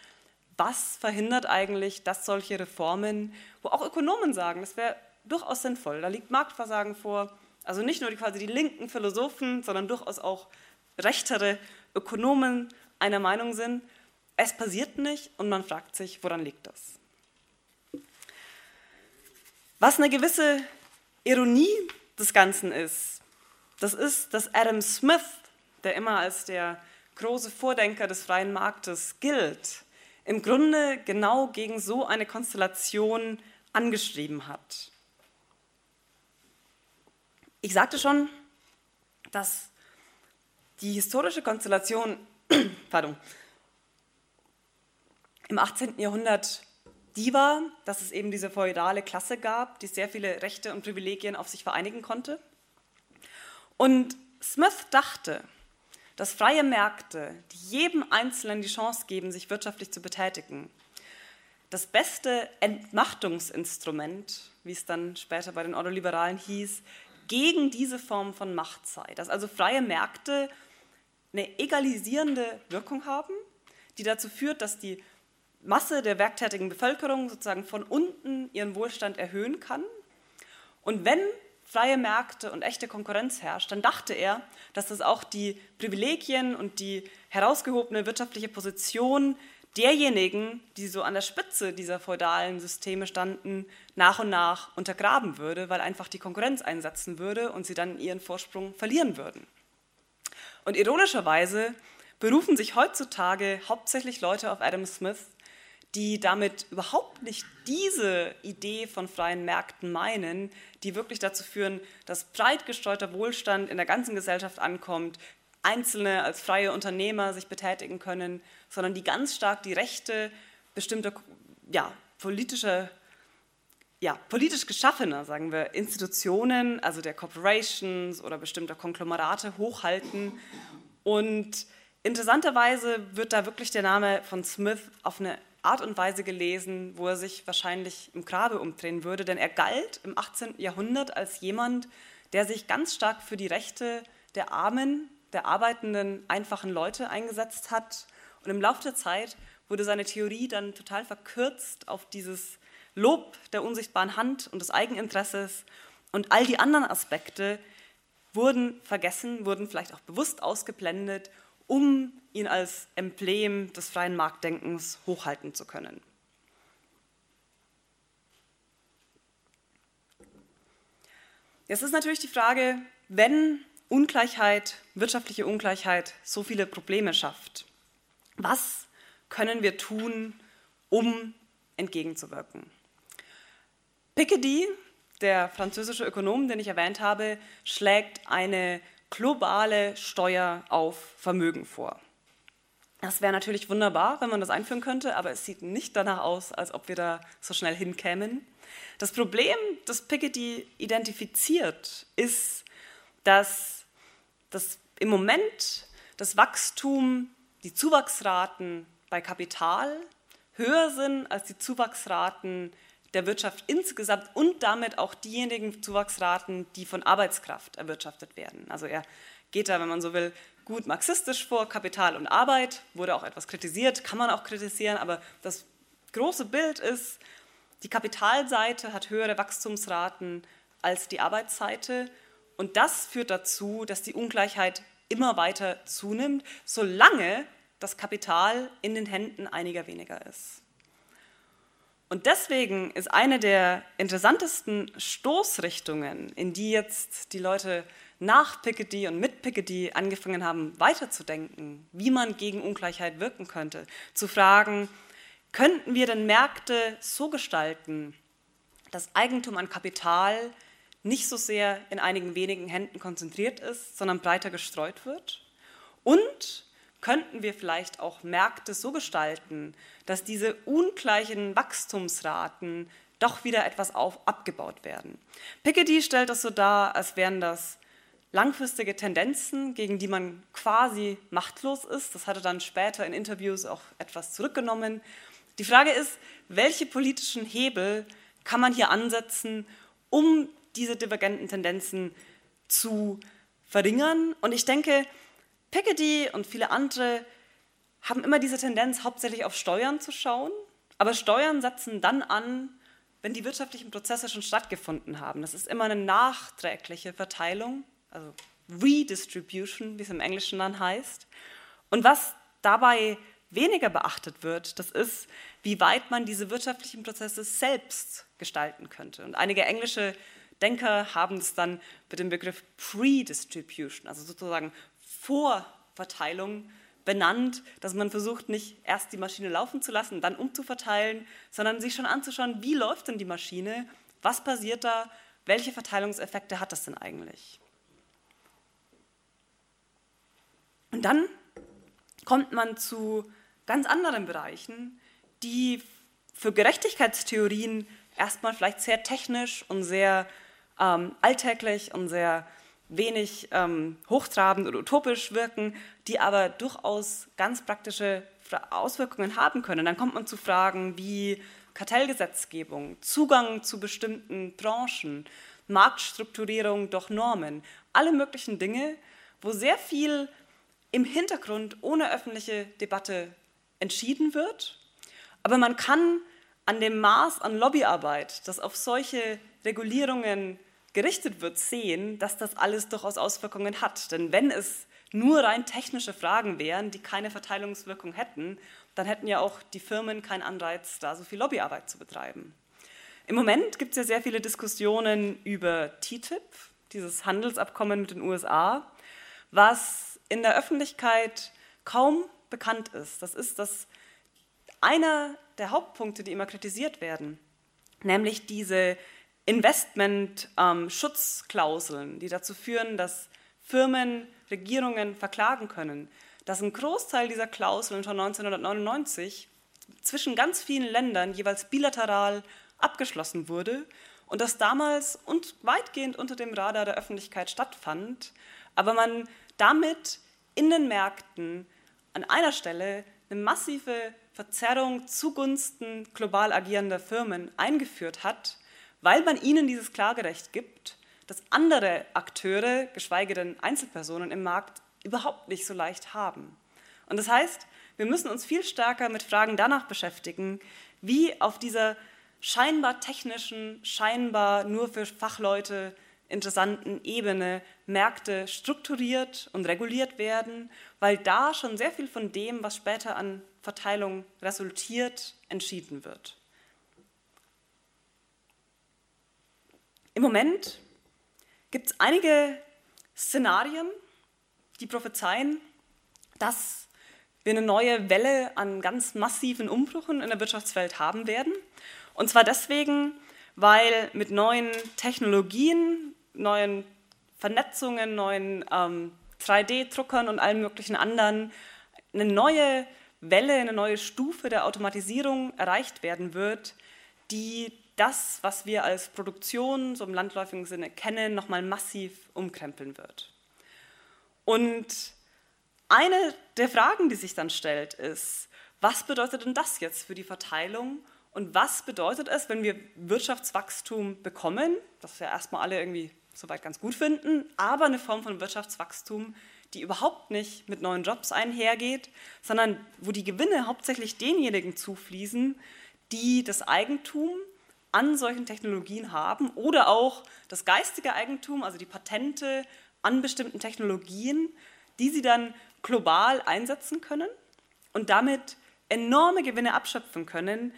Was verhindert eigentlich, dass solche Reformen, wo auch Ökonomen sagen, das wäre durchaus sinnvoll, da liegt Marktversagen vor, also nicht nur die, quasi die linken Philosophen, sondern durchaus auch rechtere Ökonomen einer Meinung sind, es passiert nicht und man fragt sich, woran liegt das? Was eine gewisse Ironie des Ganzen ist, das ist, dass Adam Smith der immer als der große Vordenker des freien Marktes gilt, im Grunde genau gegen so eine Konstellation angeschrieben hat. Ich sagte schon, dass die historische Konstellation pardon, im 18. Jahrhundert die war, dass es eben diese feudale Klasse gab, die sehr viele Rechte und Privilegien auf sich vereinigen konnte. Und Smith dachte, dass freie Märkte, die jedem Einzelnen die Chance geben, sich wirtschaftlich zu betätigen, das beste Entmachtungsinstrument, wie es dann später bei den Ordoliberalen hieß, gegen diese Form von Macht sei. Dass also freie Märkte eine egalisierende Wirkung haben, die dazu führt, dass die Masse der werktätigen Bevölkerung sozusagen von unten ihren Wohlstand erhöhen kann. Und wenn freie Märkte und echte Konkurrenz herrscht, dann dachte er, dass das auch die Privilegien und die herausgehobene wirtschaftliche Position derjenigen, die so an der Spitze dieser feudalen Systeme standen, nach und nach untergraben würde, weil einfach die Konkurrenz einsetzen würde und sie dann ihren Vorsprung verlieren würden. Und ironischerweise berufen sich heutzutage hauptsächlich Leute auf Adam Smith, die damit überhaupt nicht diese Idee von freien Märkten meinen, die wirklich dazu führen, dass breit gestreuter Wohlstand in der ganzen Gesellschaft ankommt, Einzelne als freie Unternehmer sich betätigen können, sondern die ganz stark die Rechte bestimmter ja, politischer ja, politisch geschaffener, sagen wir, Institutionen, also der Corporations oder bestimmter Konglomerate hochhalten. Und interessanterweise wird da wirklich der Name von Smith auf eine Art und Weise gelesen, wo er sich wahrscheinlich im Grabe umdrehen würde, denn er galt im 18. Jahrhundert als jemand, der sich ganz stark für die Rechte der Armen, der arbeitenden, einfachen Leute eingesetzt hat. Und im Laufe der Zeit wurde seine Theorie dann total verkürzt auf dieses Lob der unsichtbaren Hand und des Eigeninteresses und all die anderen Aspekte wurden vergessen, wurden vielleicht auch bewusst ausgeblendet, um ihn als Emblem des freien Marktdenkens hochhalten zu können. Jetzt ist natürlich die Frage, wenn Ungleichheit, wirtschaftliche Ungleichheit so viele Probleme schafft, was können wir tun, um entgegenzuwirken? Piketty, der französische Ökonom, den ich erwähnt habe, schlägt eine globale Steuer auf Vermögen vor. Das wäre natürlich wunderbar, wenn man das einführen könnte, aber es sieht nicht danach aus, als ob wir da so schnell hinkämen. Das Problem, das Piketty identifiziert, ist, dass das im Moment das Wachstum, die Zuwachsraten bei Kapital höher sind als die Zuwachsraten der Wirtschaft insgesamt und damit auch diejenigen Zuwachsraten, die von Arbeitskraft erwirtschaftet werden. Also er geht da, wenn man so will, gut marxistisch vor, Kapital und Arbeit, wurde auch etwas kritisiert, kann man auch kritisieren, aber das große Bild ist, die Kapitalseite hat höhere Wachstumsraten als die Arbeitsseite und das führt dazu, dass die Ungleichheit immer weiter zunimmt, solange das Kapital in den Händen einiger weniger ist. Und deswegen ist eine der interessantesten Stoßrichtungen, in die jetzt die Leute nach Piketty und mit Piketty angefangen haben, weiterzudenken, wie man gegen Ungleichheit wirken könnte, zu fragen, könnten wir denn Märkte so gestalten, dass Eigentum an Kapital nicht so sehr in einigen wenigen Händen konzentriert ist, sondern breiter gestreut wird? Und könnten wir vielleicht auch Märkte so gestalten, dass diese ungleichen Wachstumsraten doch wieder etwas auf, abgebaut werden. Piketty stellt das so dar, als wären das langfristige Tendenzen, gegen die man quasi machtlos ist. Das hat er dann später in Interviews auch etwas zurückgenommen. Die Frage ist, welche politischen Hebel kann man hier ansetzen, um diese divergenten Tendenzen zu verringern? Und ich denke, Piketty und viele andere haben immer diese Tendenz, hauptsächlich auf Steuern zu schauen. Aber Steuern setzen dann an, wenn die wirtschaftlichen Prozesse schon stattgefunden haben. Das ist immer eine nachträgliche Verteilung, also Redistribution, wie es im Englischen dann heißt. Und was dabei weniger beachtet wird, das ist, wie weit man diese wirtschaftlichen Prozesse selbst gestalten könnte. Und einige englische Denker haben es dann mit dem Begriff Pre-Distribution, also sozusagen Vorverteilung, benannt, dass man versucht, nicht erst die Maschine laufen zu lassen, dann umzuverteilen, sondern sich schon anzuschauen, wie läuft denn die Maschine, was passiert da, welche Verteilungseffekte hat das denn eigentlich. Und dann kommt man zu ganz anderen Bereichen, die für Gerechtigkeitstheorien erstmal vielleicht sehr technisch und sehr ähm, alltäglich und sehr wenig ähm, hochtrabend oder utopisch wirken, die aber durchaus ganz praktische Auswirkungen haben können. Dann kommt man zu Fragen wie Kartellgesetzgebung, Zugang zu bestimmten Branchen, Marktstrukturierung durch Normen, alle möglichen Dinge, wo sehr viel im Hintergrund ohne öffentliche Debatte entschieden wird. Aber man kann an dem Maß an Lobbyarbeit, das auf solche Regulierungen gerichtet wird, sehen, dass das alles durchaus Auswirkungen hat. Denn wenn es nur rein technische Fragen wären, die keine Verteilungswirkung hätten, dann hätten ja auch die Firmen keinen Anreiz, da so viel Lobbyarbeit zu betreiben. Im Moment gibt es ja sehr viele Diskussionen über TTIP, dieses Handelsabkommen mit den USA, was in der Öffentlichkeit kaum bekannt ist. Das ist das einer der Hauptpunkte, die immer kritisiert werden, nämlich diese Investment-Schutzklauseln, ähm, die dazu führen, dass Firmen Regierungen verklagen können, dass ein Großteil dieser Klauseln schon 1999 zwischen ganz vielen Ländern jeweils bilateral abgeschlossen wurde und das damals und weitgehend unter dem Radar der Öffentlichkeit stattfand, aber man damit in den Märkten an einer Stelle eine massive Verzerrung zugunsten global agierender Firmen eingeführt hat, weil man ihnen dieses Klagerecht gibt, das andere Akteure, geschweige denn Einzelpersonen im Markt, überhaupt nicht so leicht haben. Und das heißt, wir müssen uns viel stärker mit Fragen danach beschäftigen, wie auf dieser scheinbar technischen, scheinbar nur für Fachleute interessanten Ebene Märkte strukturiert und reguliert werden, weil da schon sehr viel von dem, was später an Verteilung resultiert, entschieden wird. Im Moment gibt es einige Szenarien, die prophezeien, dass wir eine neue Welle an ganz massiven Umbrüchen in der Wirtschaftswelt haben werden. Und zwar deswegen, weil mit neuen Technologien, neuen Vernetzungen, neuen ähm, 3D-Druckern und allen möglichen anderen eine neue Welle, eine neue Stufe der Automatisierung erreicht werden wird, die das, was wir als Produktion so im landläufigen Sinne kennen, nochmal massiv umkrempeln wird. Und eine der Fragen, die sich dann stellt, ist, was bedeutet denn das jetzt für die Verteilung und was bedeutet es, wenn wir Wirtschaftswachstum bekommen, das wir erstmal alle irgendwie soweit ganz gut finden, aber eine Form von Wirtschaftswachstum, die überhaupt nicht mit neuen Jobs einhergeht, sondern wo die Gewinne hauptsächlich denjenigen zufließen, die das Eigentum an solchen Technologien haben oder auch das geistige Eigentum, also die Patente an bestimmten Technologien, die sie dann global einsetzen können und damit enorme Gewinne abschöpfen können,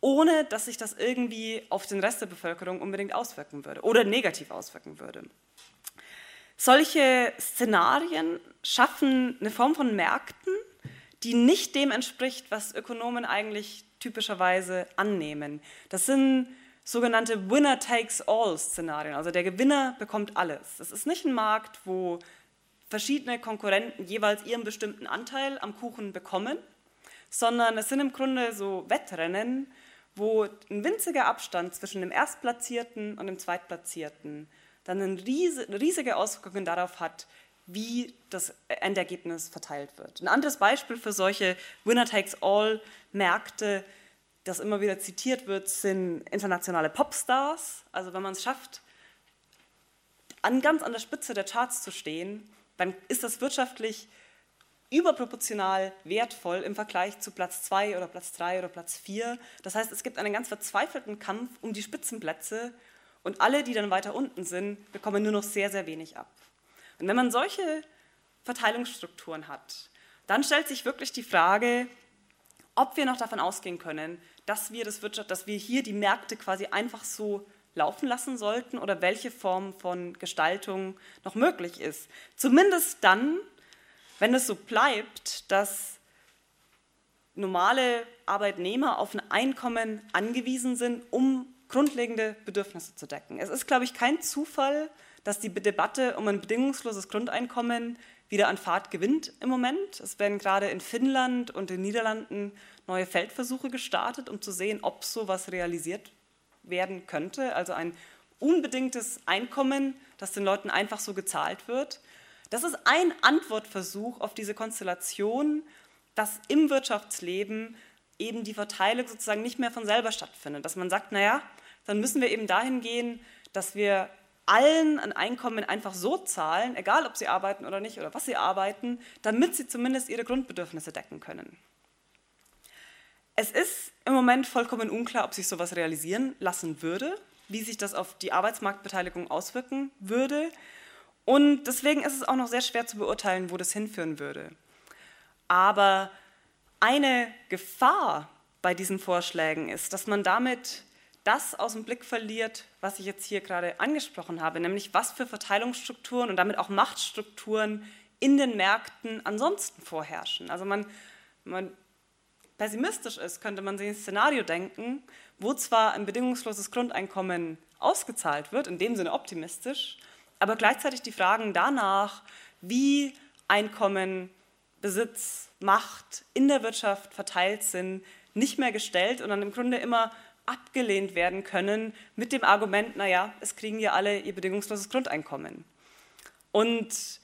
ohne dass sich das irgendwie auf den Rest der Bevölkerung unbedingt auswirken würde oder negativ auswirken würde. Solche Szenarien schaffen eine Form von Märkten, die nicht dem entspricht, was Ökonomen eigentlich typischerweise annehmen. Das sind sogenannte Winner-Takes-All-Szenarien. Also der Gewinner bekommt alles. Es ist nicht ein Markt, wo verschiedene Konkurrenten jeweils ihren bestimmten Anteil am Kuchen bekommen, sondern es sind im Grunde so Wettrennen, wo ein winziger Abstand zwischen dem Erstplatzierten und dem Zweitplatzierten dann eine riesige Auswirkungen darauf hat, wie das Endergebnis verteilt wird. Ein anderes Beispiel für solche Winner-Takes-All-Märkte das immer wieder zitiert wird, sind internationale Popstars. Also wenn man es schafft, an ganz an der Spitze der Charts zu stehen, dann ist das wirtschaftlich überproportional wertvoll im Vergleich zu Platz 2 oder Platz 3 oder Platz 4. Das heißt, es gibt einen ganz verzweifelten Kampf um die Spitzenplätze und alle, die dann weiter unten sind, bekommen nur noch sehr, sehr wenig ab. Und wenn man solche Verteilungsstrukturen hat, dann stellt sich wirklich die Frage, ob wir noch davon ausgehen können, dass wir, das Wirtschaft, dass wir hier die Märkte quasi einfach so laufen lassen sollten oder welche Form von Gestaltung noch möglich ist. Zumindest dann, wenn es so bleibt, dass normale Arbeitnehmer auf ein Einkommen angewiesen sind, um grundlegende Bedürfnisse zu decken. Es ist, glaube ich, kein Zufall, dass die Debatte um ein bedingungsloses Grundeinkommen wieder an Fahrt gewinnt im Moment. Es werden gerade in Finnland und den Niederlanden neue Feldversuche gestartet, um zu sehen, ob sowas realisiert werden könnte. Also ein unbedingtes Einkommen, das den Leuten einfach so gezahlt wird. Das ist ein Antwortversuch auf diese Konstellation, dass im Wirtschaftsleben eben die Verteilung sozusagen nicht mehr von selber stattfindet. Dass man sagt, naja, dann müssen wir eben dahin gehen, dass wir allen ein Einkommen einfach so zahlen, egal ob sie arbeiten oder nicht oder was sie arbeiten, damit sie zumindest ihre Grundbedürfnisse decken können. Es ist im Moment vollkommen unklar, ob sich sowas realisieren lassen würde, wie sich das auf die Arbeitsmarktbeteiligung auswirken würde. Und deswegen ist es auch noch sehr schwer zu beurteilen, wo das hinführen würde. Aber eine Gefahr bei diesen Vorschlägen ist, dass man damit das aus dem Blick verliert, was ich jetzt hier gerade angesprochen habe, nämlich was für Verteilungsstrukturen und damit auch Machtstrukturen in den Märkten ansonsten vorherrschen. Also man, man pessimistisch ist, könnte man sich ein Szenario denken, wo zwar ein bedingungsloses Grundeinkommen ausgezahlt wird, in dem Sinne optimistisch, aber gleichzeitig die Fragen danach, wie Einkommen, Besitz, Macht in der Wirtschaft verteilt sind, nicht mehr gestellt und dann im Grunde immer abgelehnt werden können mit dem Argument, naja, es kriegen ja alle ihr bedingungsloses Grundeinkommen. Und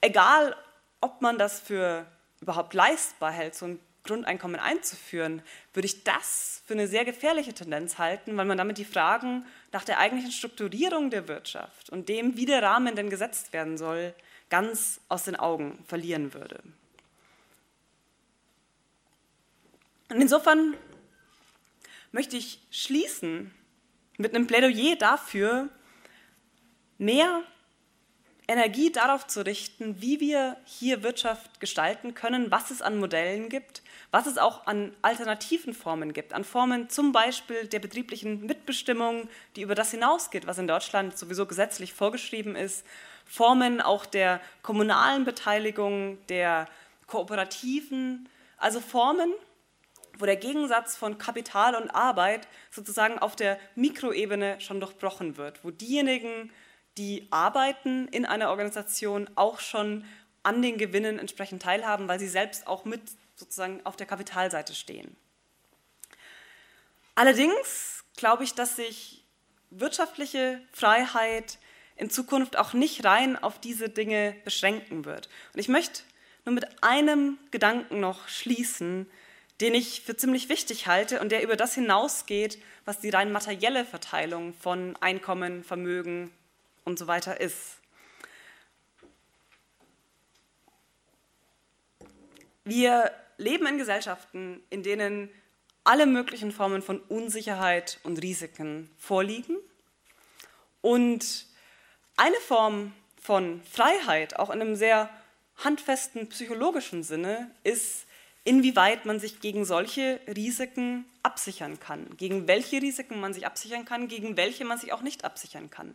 egal, ob man das für überhaupt leistbar hält, so ein Grundeinkommen einzuführen, würde ich das für eine sehr gefährliche Tendenz halten, weil man damit die Fragen nach der eigentlichen Strukturierung der Wirtschaft und dem, wie der Rahmen denn gesetzt werden soll, ganz aus den Augen verlieren würde. Und insofern möchte ich schließen mit einem Plädoyer dafür, mehr Energie darauf zu richten, wie wir hier Wirtschaft gestalten können, was es an Modellen gibt, was es auch an alternativen Formen gibt, an Formen zum Beispiel der betrieblichen Mitbestimmung, die über das hinausgeht, was in Deutschland sowieso gesetzlich vorgeschrieben ist, Formen auch der kommunalen Beteiligung, der kooperativen, also Formen, wo der Gegensatz von Kapital und Arbeit sozusagen auf der Mikroebene schon durchbrochen wird, wo diejenigen, die arbeiten in einer Organisation, auch schon an den Gewinnen entsprechend teilhaben, weil sie selbst auch mit sozusagen auf der Kapitalseite stehen. Allerdings glaube ich, dass sich wirtschaftliche Freiheit in Zukunft auch nicht rein auf diese Dinge beschränken wird. Und ich möchte nur mit einem Gedanken noch schließen, den ich für ziemlich wichtig halte und der über das hinausgeht, was die rein materielle Verteilung von Einkommen, Vermögen und so weiter ist. Wir leben in Gesellschaften, in denen alle möglichen Formen von Unsicherheit und Risiken vorliegen. Und eine Form von Freiheit, auch in einem sehr handfesten psychologischen Sinne, ist inwieweit man sich gegen solche Risiken absichern kann, gegen welche Risiken man sich absichern kann, gegen welche man sich auch nicht absichern kann.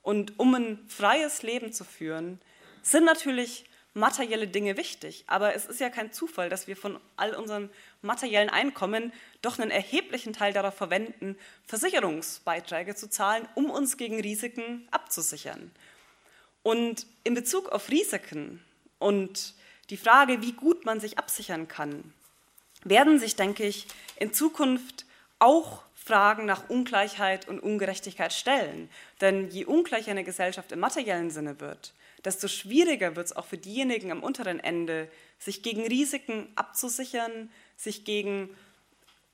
Und um ein freies Leben zu führen, sind natürlich materielle Dinge wichtig. Aber es ist ja kein Zufall, dass wir von all unserem materiellen Einkommen doch einen erheblichen Teil darauf verwenden, Versicherungsbeiträge zu zahlen, um uns gegen Risiken abzusichern. Und in Bezug auf Risiken und die Frage, wie gut man sich absichern kann, werden sich, denke ich, in Zukunft auch Fragen nach Ungleichheit und Ungerechtigkeit stellen. Denn je ungleicher eine Gesellschaft im materiellen Sinne wird, desto schwieriger wird es auch für diejenigen am unteren Ende, sich gegen Risiken abzusichern, sich gegen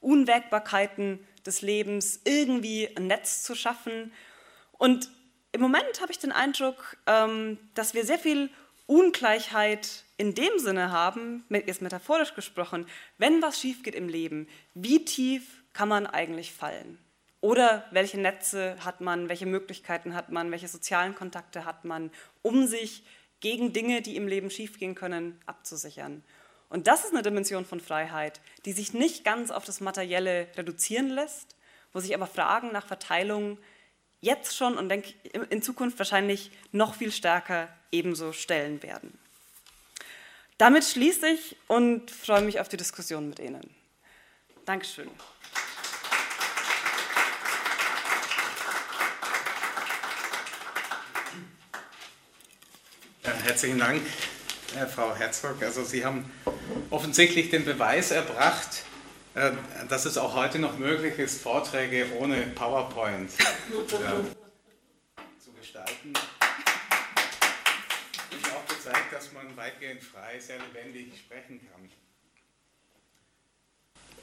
Unwägbarkeiten des Lebens irgendwie ein Netz zu schaffen. Und im Moment habe ich den Eindruck, ähm, dass wir sehr viel Ungleichheit in dem Sinne haben, jetzt metaphorisch gesprochen, wenn was schief geht im Leben, wie tief kann man eigentlich fallen? Oder welche Netze hat man, welche Möglichkeiten hat man, welche sozialen Kontakte hat man, um sich gegen Dinge, die im Leben schiefgehen können, abzusichern? Und das ist eine Dimension von Freiheit, die sich nicht ganz auf das Materielle reduzieren lässt, wo sich aber Fragen nach Verteilung jetzt schon und denke in Zukunft wahrscheinlich noch viel stärker ebenso stellen werden. Damit schließe ich und freue mich auf die Diskussion mit Ihnen. Dankeschön. Ja, herzlichen Dank, Frau Herzog. Also Sie haben offensichtlich den Beweis erbracht, äh, dass es auch heute noch möglich ist, Vorträge ohne PowerPoint äh, zu gestalten. Und auch gezeigt, dass man weitgehend frei, sehr lebendig sprechen kann.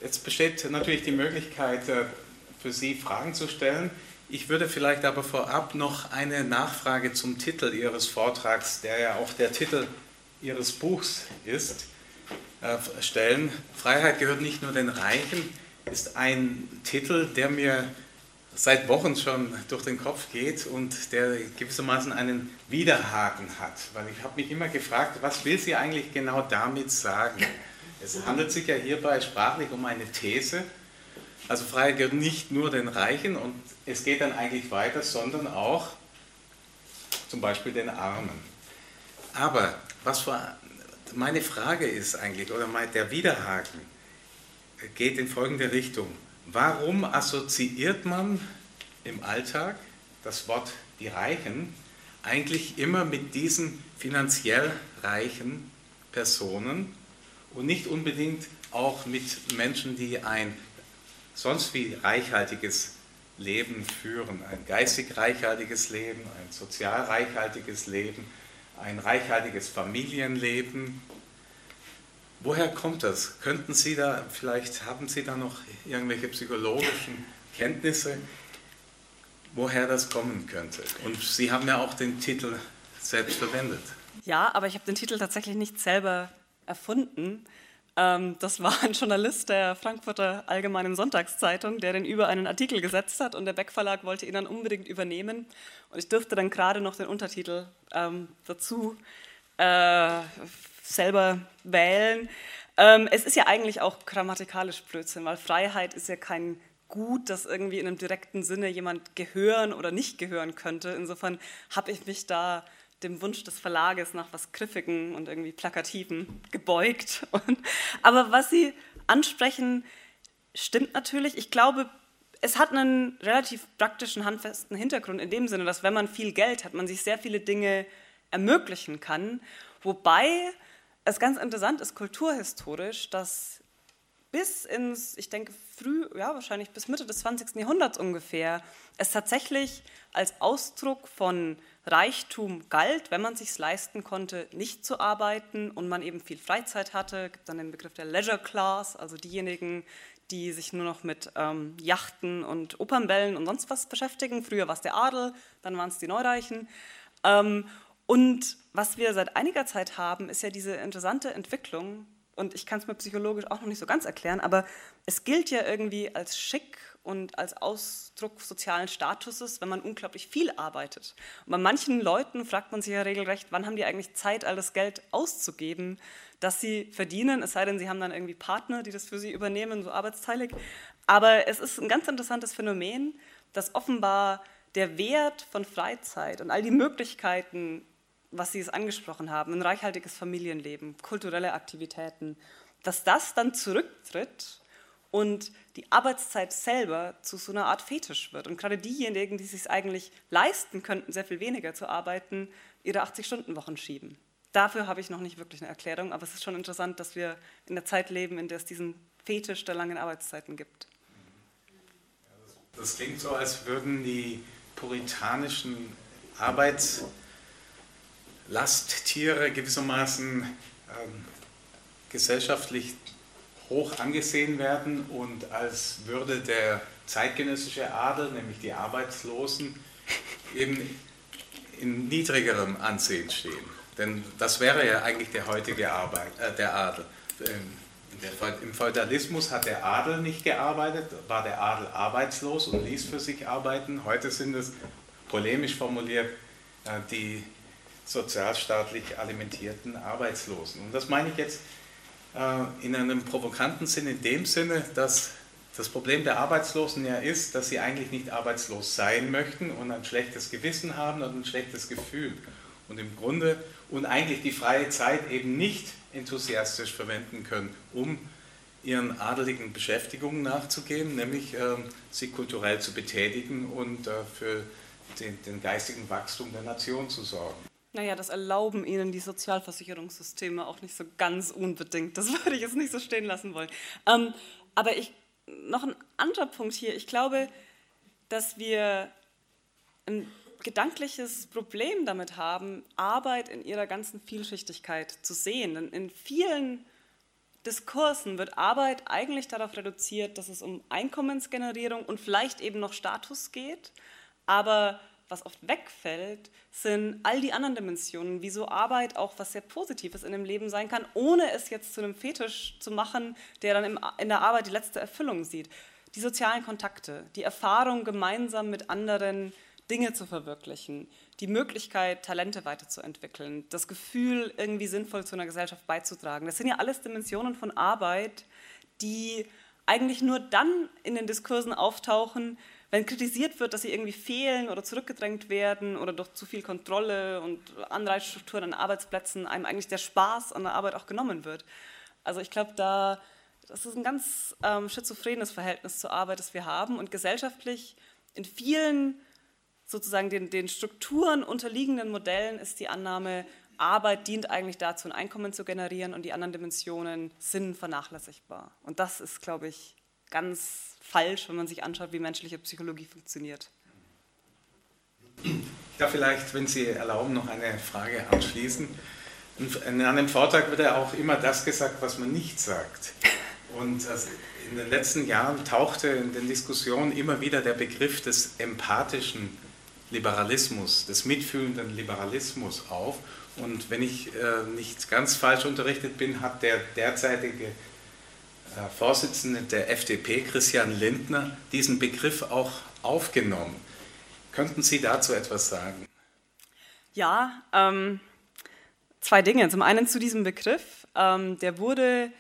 Jetzt besteht natürlich die Möglichkeit, äh, für Sie Fragen zu stellen. Ich würde vielleicht aber vorab noch eine Nachfrage zum Titel Ihres Vortrags, der ja auch der Titel Ihres Buchs ist, äh, stellen. Freiheit gehört nicht nur den Reichen, ist ein Titel, der mir seit Wochen schon durch den Kopf geht und der gewissermaßen einen Widerhaken hat. Weil ich habe mich immer gefragt, was will sie eigentlich genau damit sagen? Es handelt sich ja hierbei sprachlich um eine These. Also Freiheit gehört nicht nur den Reichen und es geht dann eigentlich weiter, sondern auch zum Beispiel den Armen. Aber was meine Frage ist eigentlich, oder der Widerhaken geht in folgende Richtung. Warum assoziiert man im Alltag das Wort die Reichen eigentlich immer mit diesen finanziell reichen Personen und nicht unbedingt auch mit Menschen, die ein sonst wie reichhaltiges Leben führen, ein geistig reichhaltiges Leben, ein sozial reichhaltiges Leben, ein reichhaltiges Familienleben. Woher kommt das? Könnten Sie da, vielleicht haben Sie da noch irgendwelche psychologischen Kenntnisse, woher das kommen könnte? Und Sie haben ja auch den Titel selbst verwendet. Ja, aber ich habe den Titel tatsächlich nicht selber erfunden. Ähm, das war ein Journalist der Frankfurter Allgemeinen Sonntagszeitung, der den über einen Artikel gesetzt hat und der Beck Verlag wollte ihn dann unbedingt übernehmen. Und ich durfte dann gerade noch den Untertitel ähm, dazu äh, selber wählen. Ähm, es ist ja eigentlich auch grammatikalisch Blödsinn, weil Freiheit ist ja kein Gut, das irgendwie in einem direkten Sinne jemand gehören oder nicht gehören könnte. Insofern habe ich mich da dem Wunsch des Verlages nach was Griffigen und irgendwie Plakativen gebeugt. Und, aber was Sie ansprechen, stimmt natürlich. Ich glaube, es hat einen relativ praktischen, handfesten Hintergrund in dem Sinne, dass wenn man viel Geld hat, man sich sehr viele Dinge ermöglichen kann. Wobei es ganz interessant ist, kulturhistorisch, dass bis ins, ich denke, früh, ja, wahrscheinlich bis Mitte des 20. Jahrhunderts ungefähr, es tatsächlich als Ausdruck von Reichtum galt, wenn man sich leisten konnte, nicht zu arbeiten und man eben viel Freizeit hatte. Es gibt dann den Begriff der Leisure Class, also diejenigen, die sich nur noch mit ähm, Yachten und Opernbällen und sonst was beschäftigen. Früher war es der Adel, dann waren es die Neureichen. Ähm, und was wir seit einiger Zeit haben, ist ja diese interessante Entwicklung, und ich kann es mir psychologisch auch noch nicht so ganz erklären, aber es gilt ja irgendwie als schick und als Ausdruck sozialen Statuses, wenn man unglaublich viel arbeitet. Und bei manchen Leuten fragt man sich ja regelrecht, wann haben die eigentlich Zeit, all das Geld auszugeben, das sie verdienen, es sei denn, sie haben dann irgendwie Partner, die das für sie übernehmen, so arbeitsteilig. Aber es ist ein ganz interessantes Phänomen, dass offenbar der Wert von Freizeit und all die Möglichkeiten, was Sie es angesprochen haben, ein reichhaltiges Familienleben, kulturelle Aktivitäten, dass das dann zurücktritt und die Arbeitszeit selber zu so einer Art Fetisch wird. Und gerade diejenigen, die es sich eigentlich leisten könnten, sehr viel weniger zu arbeiten, ihre 80-Stunden-Wochen schieben. Dafür habe ich noch nicht wirklich eine Erklärung, aber es ist schon interessant, dass wir in der Zeit leben, in der es diesen Fetisch der langen Arbeitszeiten gibt. Das klingt so, als würden die puritanischen Arbeits Lasttiere gewissermaßen ähm, gesellschaftlich hoch angesehen werden und als würde der zeitgenössische Adel, nämlich die Arbeitslosen, eben in niedrigerem Ansehen stehen. Denn das wäre ja eigentlich der heutige Arbeit, äh, der Adel. Ähm, Im Feudalismus hat der Adel nicht gearbeitet, war der Adel arbeitslos und ließ für sich arbeiten. Heute sind es polemisch formuliert äh, die sozialstaatlich alimentierten Arbeitslosen. Und das meine ich jetzt äh, in einem provokanten Sinn, in dem Sinne, dass das Problem der Arbeitslosen ja ist, dass sie eigentlich nicht arbeitslos sein möchten und ein schlechtes Gewissen haben und ein schlechtes Gefühl. Und im Grunde und eigentlich die freie Zeit eben nicht enthusiastisch verwenden können, um ihren adeligen Beschäftigungen nachzugehen, nämlich äh, sie kulturell zu betätigen und äh, für den, den geistigen Wachstum der Nation zu sorgen. Naja, das erlauben ihnen die Sozialversicherungssysteme auch nicht so ganz unbedingt. Das würde ich jetzt nicht so stehen lassen wollen. Ähm, aber ich, noch ein anderer Punkt hier. Ich glaube, dass wir ein gedankliches Problem damit haben, Arbeit in ihrer ganzen Vielschichtigkeit zu sehen. Denn in vielen Diskursen wird Arbeit eigentlich darauf reduziert, dass es um Einkommensgenerierung und vielleicht eben noch Status geht, aber was oft wegfällt, sind all die anderen Dimensionen, wie so Arbeit auch was sehr Positives in dem Leben sein kann, ohne es jetzt zu einem Fetisch zu machen, der dann in der Arbeit die letzte Erfüllung sieht. Die sozialen Kontakte, die Erfahrung, gemeinsam mit anderen Dinge zu verwirklichen, die Möglichkeit, Talente weiterzuentwickeln, das Gefühl, irgendwie sinnvoll zu einer Gesellschaft beizutragen. Das sind ja alles Dimensionen von Arbeit, die eigentlich nur dann in den Diskursen auftauchen, wenn kritisiert wird, dass sie irgendwie fehlen oder zurückgedrängt werden oder durch zu viel Kontrolle und Anreizstrukturen an Arbeitsplätzen einem eigentlich der Spaß an der Arbeit auch genommen wird. Also ich glaube, da das ist ein ganz ähm, schizophrenes Verhältnis zur Arbeit, das wir haben und gesellschaftlich in vielen sozusagen den, den Strukturen unterliegenden Modellen ist die Annahme, Arbeit dient eigentlich dazu, ein Einkommen zu generieren und die anderen Dimensionen sind vernachlässigbar. Und das ist, glaube ich, ganz falsch, wenn man sich anschaut, wie menschliche Psychologie funktioniert. Ich darf vielleicht, wenn Sie erlauben, noch eine Frage anschließen. in einem Vortrag wird ja auch immer das gesagt, was man nicht sagt. Und in den letzten Jahren tauchte in den Diskussionen immer wieder der Begriff des empathischen Liberalismus, des mitfühlenden Liberalismus auf. Und wenn ich äh, nicht ganz falsch unterrichtet bin, hat der derzeitige Vorsitzende der FDP, Christian Lindner, diesen Begriff auch aufgenommen. Könnten Sie dazu etwas sagen? Ja, ähm, zwei Dinge. Zum einen zu diesem Begriff. Ähm, der wurde,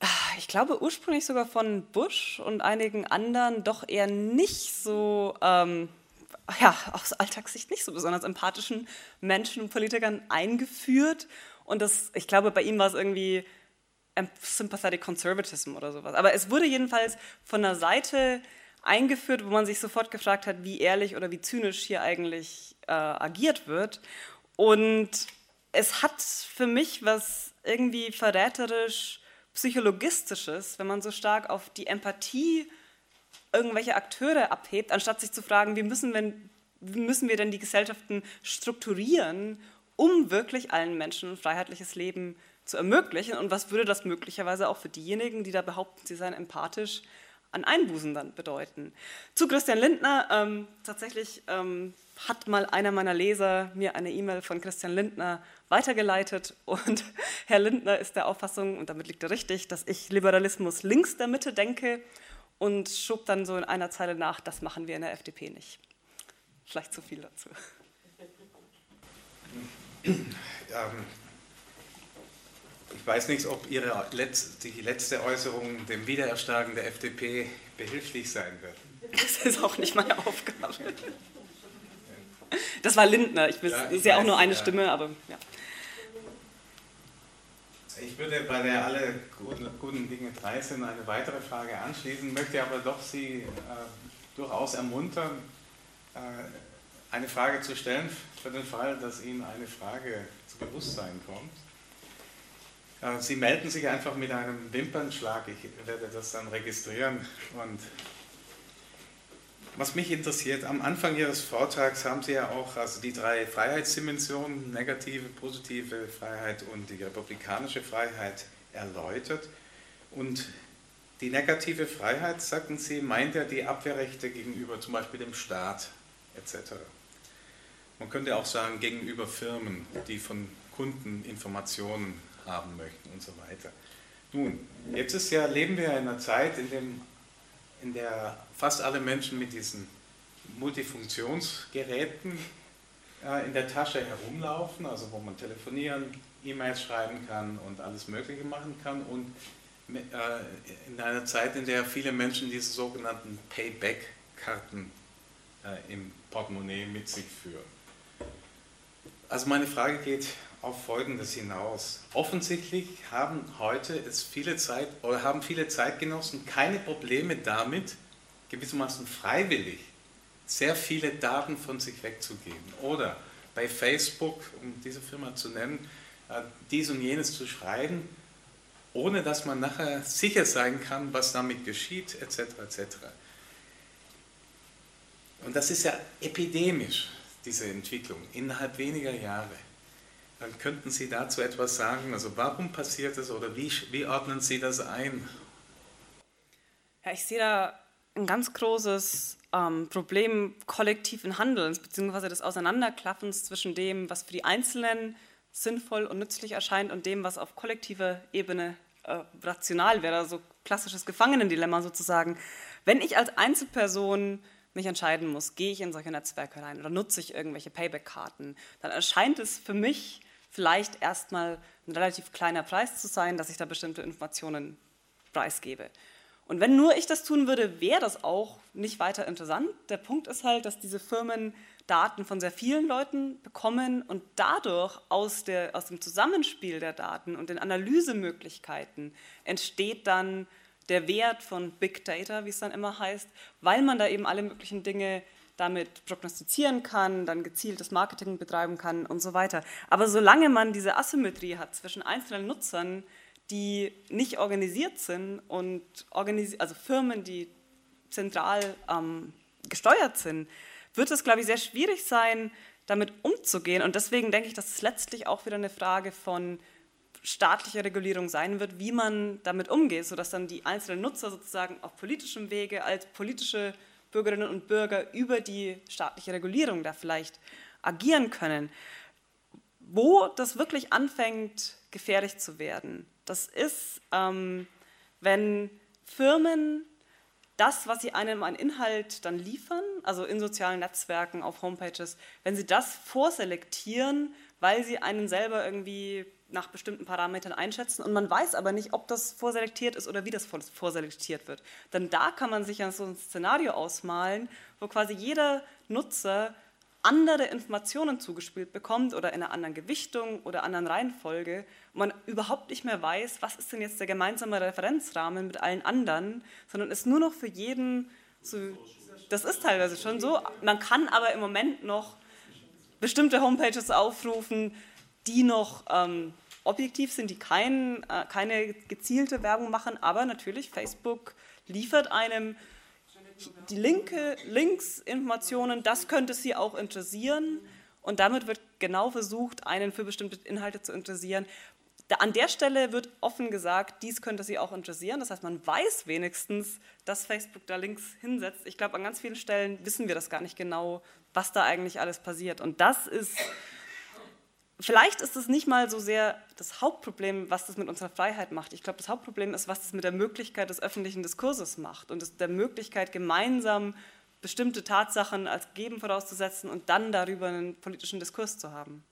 ah, ich glaube, ursprünglich sogar von Bush und einigen anderen doch eher nicht so, ähm, ja, aus Alltagssicht nicht so besonders empathischen Menschen und Politikern eingeführt. Und das, ich glaube, bei ihm war es irgendwie Sympathetic Conservatism oder sowas. Aber es wurde jedenfalls von der Seite eingeführt, wo man sich sofort gefragt hat, wie ehrlich oder wie zynisch hier eigentlich äh, agiert wird. Und es hat für mich was irgendwie verräterisch psychologistisches, wenn man so stark auf die Empathie irgendwelche Akteure abhebt, anstatt sich zu fragen, wie müssen, wir, wie müssen wir denn die Gesellschaften strukturieren, um wirklich allen Menschen ein freiheitliches Leben zu ermöglichen und was würde das möglicherweise auch für diejenigen, die da behaupten, sie seien empathisch, an Einbußen dann bedeuten. Zu Christian Lindner, ähm, tatsächlich ähm, hat mal einer meiner Leser mir eine E-Mail von Christian Lindner weitergeleitet und Herr Lindner ist der Auffassung, und damit liegt er richtig, dass ich Liberalismus links der Mitte denke und schob dann so in einer Zeile nach, das machen wir in der FDP nicht. Vielleicht zu viel dazu. Ähm, ich weiß nicht, ob Ihre letzte, die letzte Äußerung dem Wiedererstarken der FDP behilflich sein wird. Das ist auch nicht meine Aufgabe. Das war Lindner. Ich, ja, ich ist ja auch nur eine ja. Stimme, aber ja. Ich würde bei der alle guten, guten Dinge drei sind eine weitere Frage anschließen, möchte aber doch Sie äh, durchaus ermuntern, äh, eine Frage zu stellen, für den Fall, dass Ihnen eine Frage zu Bewusstsein kommt. Äh, Sie melden sich einfach mit einem Wimpernschlag, ich werde das dann registrieren und was mich interessiert, am Anfang Ihres Vortrags haben Sie ja auch also die drei Freiheitsdimensionen, negative, positive Freiheit und die republikanische Freiheit erläutert. Und die negative Freiheit, sagten Sie, meint ja die Abwehrrechte gegenüber zum Beispiel dem Staat etc. Man könnte auch sagen, gegenüber Firmen, die von Kunden Informationen haben möchten und so weiter. Nun, jetzt ist ja, leben wir in einer Zeit, in dem in der fast alle Menschen mit diesen Multifunktionsgeräten äh, in der Tasche herumlaufen, also wo man telefonieren, E-Mails schreiben kann und alles Mögliche machen kann und äh, in einer Zeit, in der viele Menschen diese sogenannten Payback-Karten äh, im Portemonnaie mit sich führen. Also meine Frage geht auf Folgendes hinaus. Offensichtlich haben heute es viele Zeit oder haben viele Zeitgenossen keine Probleme damit, gewissermaßen freiwillig sehr viele Daten von sich wegzugeben. Oder bei Facebook, um diese Firma zu nennen, äh, dies und jenes zu schreiben, ohne dass man nachher sicher sein kann, was damit geschieht, etc. etc. Und das ist ja epidemisch, diese Entwicklung, innerhalb weniger Jahre. Dann könnten Sie dazu etwas sagen. Also warum passiert das oder wie, wie ordnen Sie das ein? Ja, ich sehe da ein ganz großes ähm, Problem kollektiven Handelns, beziehungsweise des Auseinanderklaffens zwischen dem, was für die Einzelnen sinnvoll und nützlich erscheint und dem, was auf kollektiver Ebene äh, rational wäre, also klassisches Gefangenendilemma sozusagen. Wenn ich als Einzelperson mich entscheiden muss, gehe ich in solche Netzwerke rein oder nutze ich irgendwelche Payback-Karten, dann erscheint es für mich vielleicht erstmal ein relativ kleiner Preis zu sein, dass ich da bestimmte Informationen preisgebe. Und wenn nur ich das tun würde, wäre das auch nicht weiter interessant. Der Punkt ist halt, dass diese Firmen Daten von sehr vielen Leuten bekommen und dadurch aus, der, aus dem Zusammenspiel der Daten und den Analysemöglichkeiten entsteht dann der Wert von Big Data, wie es dann immer heißt, weil man da eben alle möglichen Dinge damit prognostizieren kann, dann gezieltes Marketing betreiben kann und so weiter. Aber solange man diese Asymmetrie hat zwischen einzelnen Nutzern, die nicht organisiert sind und organisi also Firmen, die zentral ähm, gesteuert sind, wird es, glaube ich, sehr schwierig sein, damit umzugehen. Und deswegen denke ich, dass es letztlich auch wieder eine Frage von staatlicher Regulierung sein wird, wie man damit umgeht, sodass dann die einzelnen Nutzer sozusagen auf politischem Wege als politische Bürgerinnen und Bürger über die staatliche Regulierung da vielleicht agieren können. Wo das wirklich anfängt, gefährlich zu werden, das ist, ähm, wenn Firmen das, was sie einem an Inhalt dann liefern, also in sozialen Netzwerken, auf Homepages, wenn sie das vorselektieren, weil sie einen selber irgendwie nach bestimmten Parametern einschätzen und man weiß aber nicht, ob das vorselektiert ist oder wie das vorselektiert wird. Denn da kann man sich ja so ein Szenario ausmalen, wo quasi jeder Nutzer andere Informationen zugespielt bekommt oder in einer anderen Gewichtung oder anderen Reihenfolge und man überhaupt nicht mehr weiß, was ist denn jetzt der gemeinsame Referenzrahmen mit allen anderen, sondern ist nur noch für jeden so, das ist teilweise schon so. Man kann aber im Moment noch bestimmte Homepages aufrufen, die noch ähm, objektiv sind, die kein, äh, keine gezielte Werbung machen, aber natürlich Facebook liefert einem die linke Linksinformationen, das könnte Sie auch interessieren. Und damit wird genau versucht, einen für bestimmte Inhalte zu interessieren. an der Stelle wird offen gesagt, dies könnte Sie auch interessieren. Das heißt, man weiß wenigstens, dass Facebook da Links hinsetzt. Ich glaube, an ganz vielen Stellen wissen wir das gar nicht genau, was da eigentlich alles passiert. Und das ist vielleicht ist es nicht mal so sehr das Hauptproblem, was das mit unserer Freiheit macht. Ich glaube, das Hauptproblem ist, was das mit der Möglichkeit des öffentlichen Diskurses macht und der Möglichkeit, gemeinsam bestimmte Tatsachen als gegeben vorauszusetzen und dann darüber einen politischen Diskurs zu haben.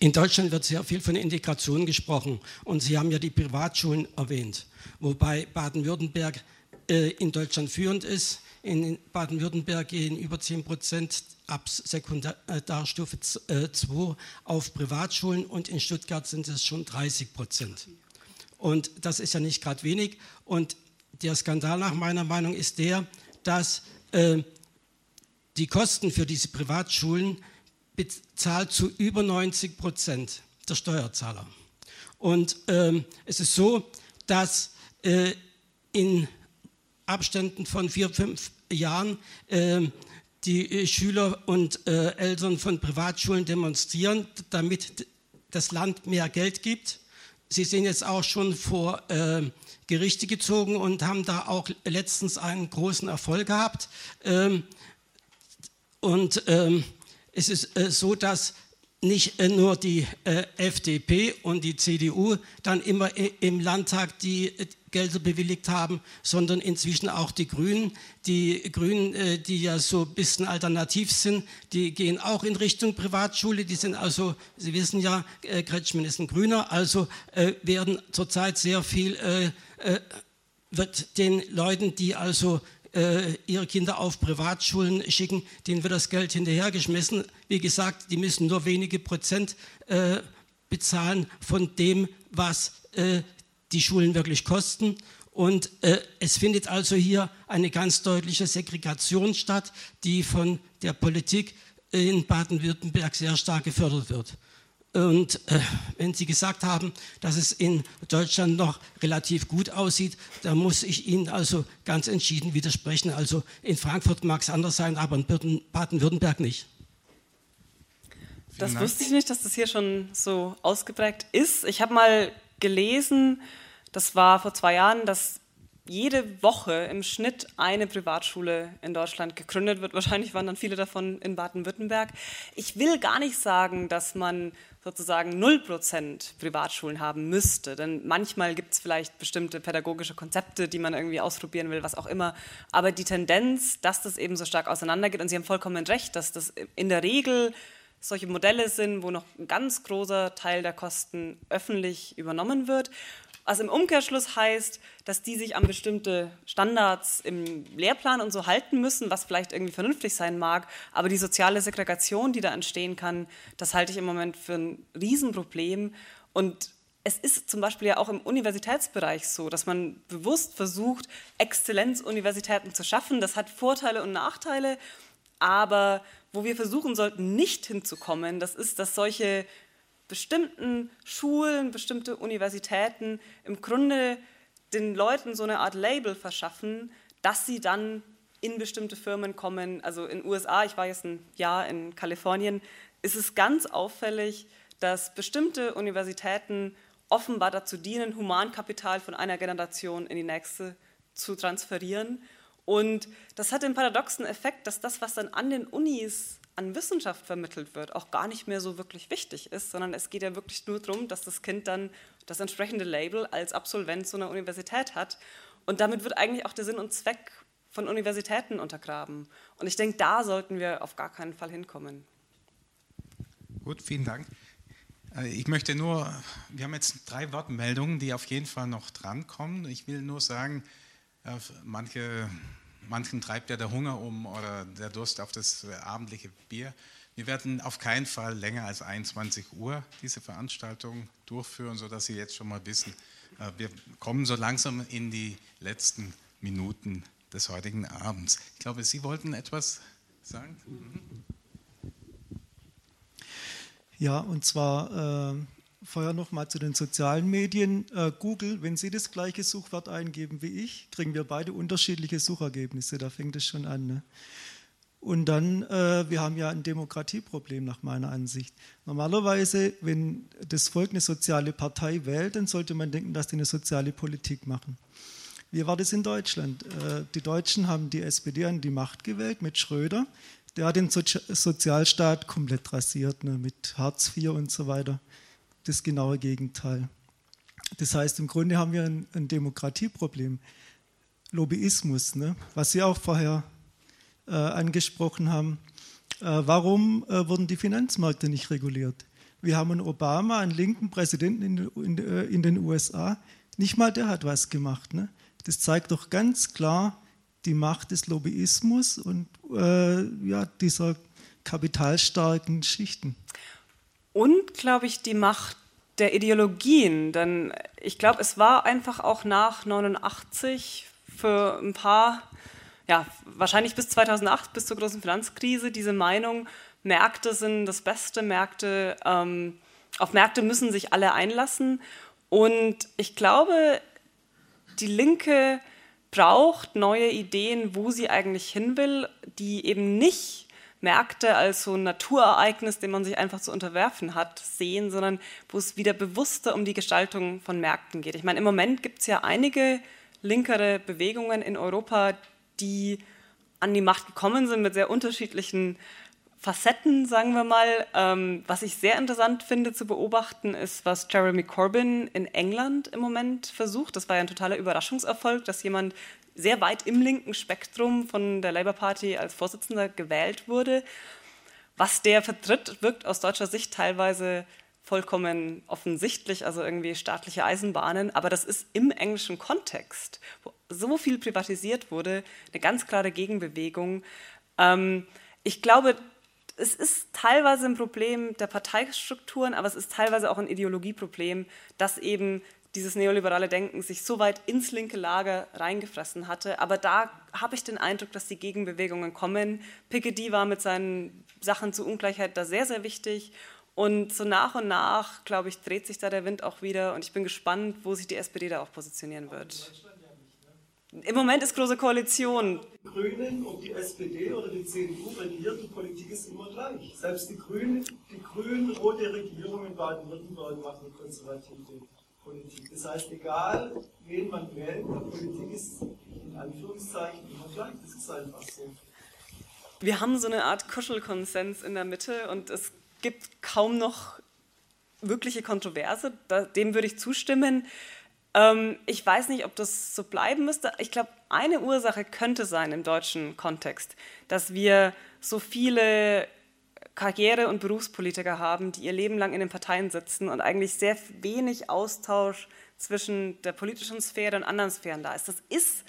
In Deutschland wird sehr viel von Integration gesprochen und Sie haben ja die Privatschulen erwähnt, wobei Baden-Württemberg äh, in Deutschland führend ist. In Baden-Württemberg gehen über 10 Prozent ab Sekundarstufe 2 äh, auf Privatschulen und in Stuttgart sind es schon 30 Prozent. Und das ist ja nicht gerade wenig. Und der Skandal nach meiner Meinung ist der, dass äh, die Kosten für diese Privatschulen bezahlt zu über 90 Prozent der Steuerzahler. Und ähm, es ist so, dass äh, in Abständen von vier, fünf Jahren äh, die äh, Schüler und äh, Eltern von Privatschulen demonstrieren, damit das Land mehr Geld gibt. Sie sind jetzt auch schon vor äh, Gerichte gezogen und haben da auch letztens einen großen Erfolg gehabt. Ähm, und ähm, es ist äh, so, dass nicht äh, nur die äh, FDP und die CDU dann immer im Landtag die Gelder bewilligt haben, sondern inzwischen auch die Grünen. Die Grünen, äh, die ja so ein bisschen alternativ sind, die gehen auch in Richtung Privatschule. Die sind also, Sie wissen ja, äh, Kretschmann ist ein Grüner, also äh, werden zurzeit sehr viel, wird den Leuten, die also ihre Kinder auf Privatschulen schicken, denen wird das Geld hinterhergeschmissen. Wie gesagt, die müssen nur wenige Prozent bezahlen von dem, was die Schulen wirklich kosten. Und äh, es findet also hier eine ganz deutliche Segregation statt, die von der Politik in Baden-Württemberg sehr stark gefördert wird. Und äh, wenn Sie gesagt haben, dass es in Deutschland noch relativ gut aussieht, da muss ich Ihnen also ganz entschieden widersprechen. Also in Frankfurt mag es anders sein, aber in Baden-Württemberg nicht. Das wusste ich nicht, dass das hier schon so ausgeprägt ist. Ich habe mal gelesen, das war vor zwei Jahren, dass jede Woche im Schnitt eine Privatschule in Deutschland gegründet wird. Wahrscheinlich waren dann viele davon in Baden-Württemberg. Ich will gar nicht sagen, dass man sozusagen 0% Privatschulen haben müsste, denn manchmal gibt es vielleicht bestimmte pädagogische Konzepte, die man irgendwie ausprobieren will, was auch immer. Aber die Tendenz, dass das eben so stark auseinandergeht, und Sie haben vollkommen recht, dass das in der Regel solche Modelle sind, wo noch ein ganz großer Teil der Kosten öffentlich übernommen wird. Was im Umkehrschluss heißt, dass die sich an bestimmte Standards im Lehrplan und so halten müssen, was vielleicht irgendwie vernünftig sein mag. Aber die soziale Segregation, die da entstehen kann, das halte ich im Moment für ein Riesenproblem. Und es ist zum Beispiel ja auch im Universitätsbereich so, dass man bewusst versucht, Exzellenzuniversitäten zu schaffen. Das hat Vorteile und Nachteile. Aber wo wir versuchen sollten, nicht hinzukommen, das ist, dass solche bestimmten Schulen, bestimmte Universitäten im Grunde den Leuten so eine Art Label verschaffen, dass sie dann in bestimmte Firmen kommen. Also in den USA, ich war jetzt ein Jahr in Kalifornien, ist es ganz auffällig, dass bestimmte Universitäten offenbar dazu dienen, Humankapital von einer Generation in die nächste zu transferieren. Und das hat den paradoxen Effekt, dass das, was dann an den Unis an Wissenschaft vermittelt wird, auch gar nicht mehr so wirklich wichtig ist, sondern es geht ja wirklich nur darum, dass das Kind dann das entsprechende Label als Absolvent so einer Universität hat. Und damit wird eigentlich auch der Sinn und Zweck von Universitäten untergraben. Und ich denke, da sollten wir auf gar keinen Fall hinkommen. Gut, vielen Dank. Äh, ich möchte nur, wir haben jetzt drei Wortmeldungen, die auf jeden Fall noch drankommen. Ich will nur sagen, äh, manche manchen treibt ja der Hunger um oder der Durst auf das abendliche Bier. Wir werden auf keinen Fall länger als 21 Uhr diese Veranstaltung durchführen, sodass Sie jetzt schon mal wissen, äh, wir kommen so langsam in die letzten Minuten des heutigen Abends. Ich glaube, Sie wollten etwas sagen? Ja, und zwar äh, vorher noch mal zu den sozialen Medien. Äh, Google, wenn Sie das gleiche Suchwort eingeben wie ich, kriegen wir beide unterschiedliche Suchergebnisse. Da fängt es schon an. Ne? Und dann, äh, wir haben ja ein Demokratieproblem nach meiner Ansicht. Normalerweise, wenn das Volk eine soziale Partei wählt, dann sollte man denken, dass die eine soziale Politik machen. Wie war das in Deutschland? Äh, die Deutschen haben die SPD an die Macht gewählt mit Schröder. Der hat den Sozialstaat komplett rasiert, ne, mit Hartz IV und so weiter das genaue Gegenteil. Das heißt, im Grunde haben wir ein, ein Demokratieproblem. Lobbyismus, ne? was Sie auch vorher äh, angesprochen haben. Äh, warum äh, wurden die Finanzmärkte nicht reguliert? Wir haben einen Obama, einen linken Präsidenten in, in, äh, in den USA. Nicht mal der hat was gemacht. Ne? Das zeigt doch ganz klar die Macht des Lobbyismus und äh, ja, dieser kapitalstarken Schichten und, glaube ich, die Macht der Ideologien. Denn ich glaube, es war einfach auch nach 89 für ein paar, ja, wahrscheinlich bis 2008, bis zur großen Finanzkrise, diese Meinung, Märkte sind das Beste, Märkte, ähm, auf Märkte müssen sich alle einlassen. Und ich glaube, die Linke braucht neue Ideen, wo sie eigentlich hin will, die eben nicht Märkte als so ein Naturereignis, dem man sich einfach zu unterwerfen hat, sehen, sondern wo es wieder bewusster um die Gestaltung von Märkten geht. Ich meine, im Moment gibt es ja einige linkere Bewegungen in Europa, die an die Macht gekommen sind mit sehr unterschiedlichen Facetten, sagen wir mal. Ähm, was ich sehr interessant finde zu beobachten, ist, was Jeremy Corbyn in England im Moment versucht. Das war ja ein totaler Überraschungserfolg, dass jemand sehr weit im linken Spektrum von der Labour Party als Vorsitzender gewählt wurde. Was der vertritt, wirkt aus deutscher Sicht teilweise vollkommen offensichtlich, also irgendwie staatliche Eisenbahnen, aber das ist im englischen Kontext, wo so viel privatisiert wurde, eine ganz klare Gegenbewegung. Ähm, ich glaube, es ist teilweise ein Problem der Parteistrukturen, aber es ist teilweise auch ein Ideologieproblem, dass eben dieses neoliberale Denken sich so weit ins linke Lager reingefressen hatte. Aber da habe ich den Eindruck, dass die Gegenbewegungen kommen. Piketty war mit seinen Sachen zur Ungleichheit da sehr, sehr wichtig. Und so nach und nach, glaube ich, dreht sich da der Wind auch wieder. Und ich bin gespannt, wo sich die SPD da auch positionieren wird. Im Moment ist große Koalition. Die Grünen und die SPD oder die CDU regieren, die Politik ist immer gleich. Selbst die Grünen, die grün-rote Regierung in Baden-Württemberg machen konservative Politik. Das heißt, egal wen man wählt, die Politik ist in Anführungszeichen immer gleich. Das ist einfach so. Wir haben so eine Art Kuschelkonsens in der Mitte und es gibt kaum noch wirkliche Kontroverse. Dem würde ich zustimmen. Ähm, ich weiß nicht, ob das so bleiben müsste. Ich glaube, eine Ursache könnte sein im deutschen Kontext, dass wir so viele Karriere- und Berufspolitiker haben, die ihr Leben lang in den Parteien sitzen und eigentlich sehr wenig Austausch zwischen der politischen Sphäre und anderen Sphären da ist. Das ist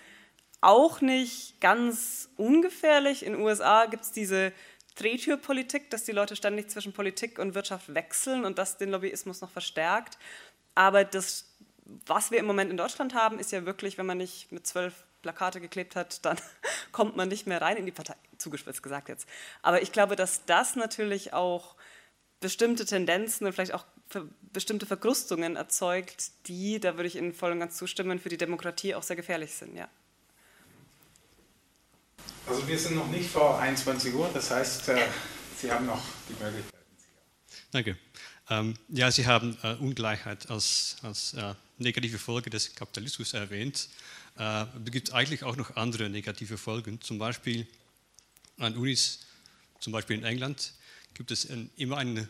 auch nicht ganz ungefährlich. In den USA gibt es diese Drehtürpolitik, dass die Leute ständig zwischen Politik und Wirtschaft wechseln und das den Lobbyismus noch verstärkt. Aber das, was wir im Moment in Deutschland haben, ist ja wirklich, wenn man nicht mit zwölf Plakate geklebt hat, dann kommt man nicht mehr rein in die Partei, zugespitzt gesagt jetzt. Aber ich glaube, dass das natürlich auch bestimmte Tendenzen und vielleicht auch bestimmte Verkrustungen erzeugt, die, da würde ich Ihnen voll und ganz zustimmen, für die Demokratie auch sehr gefährlich sind, ja. Also wir sind noch nicht vor 21 Uhr, das heißt, äh, Sie haben noch die Möglichkeit. Danke. Ähm, ja, Sie haben äh, Ungleichheit als, als äh, negative Folge des Kapitalismus erwähnt. Äh, es gibt eigentlich auch noch andere negative Folgen. Zum Beispiel an Unis, zum Beispiel in England, gibt es ein, immer eine,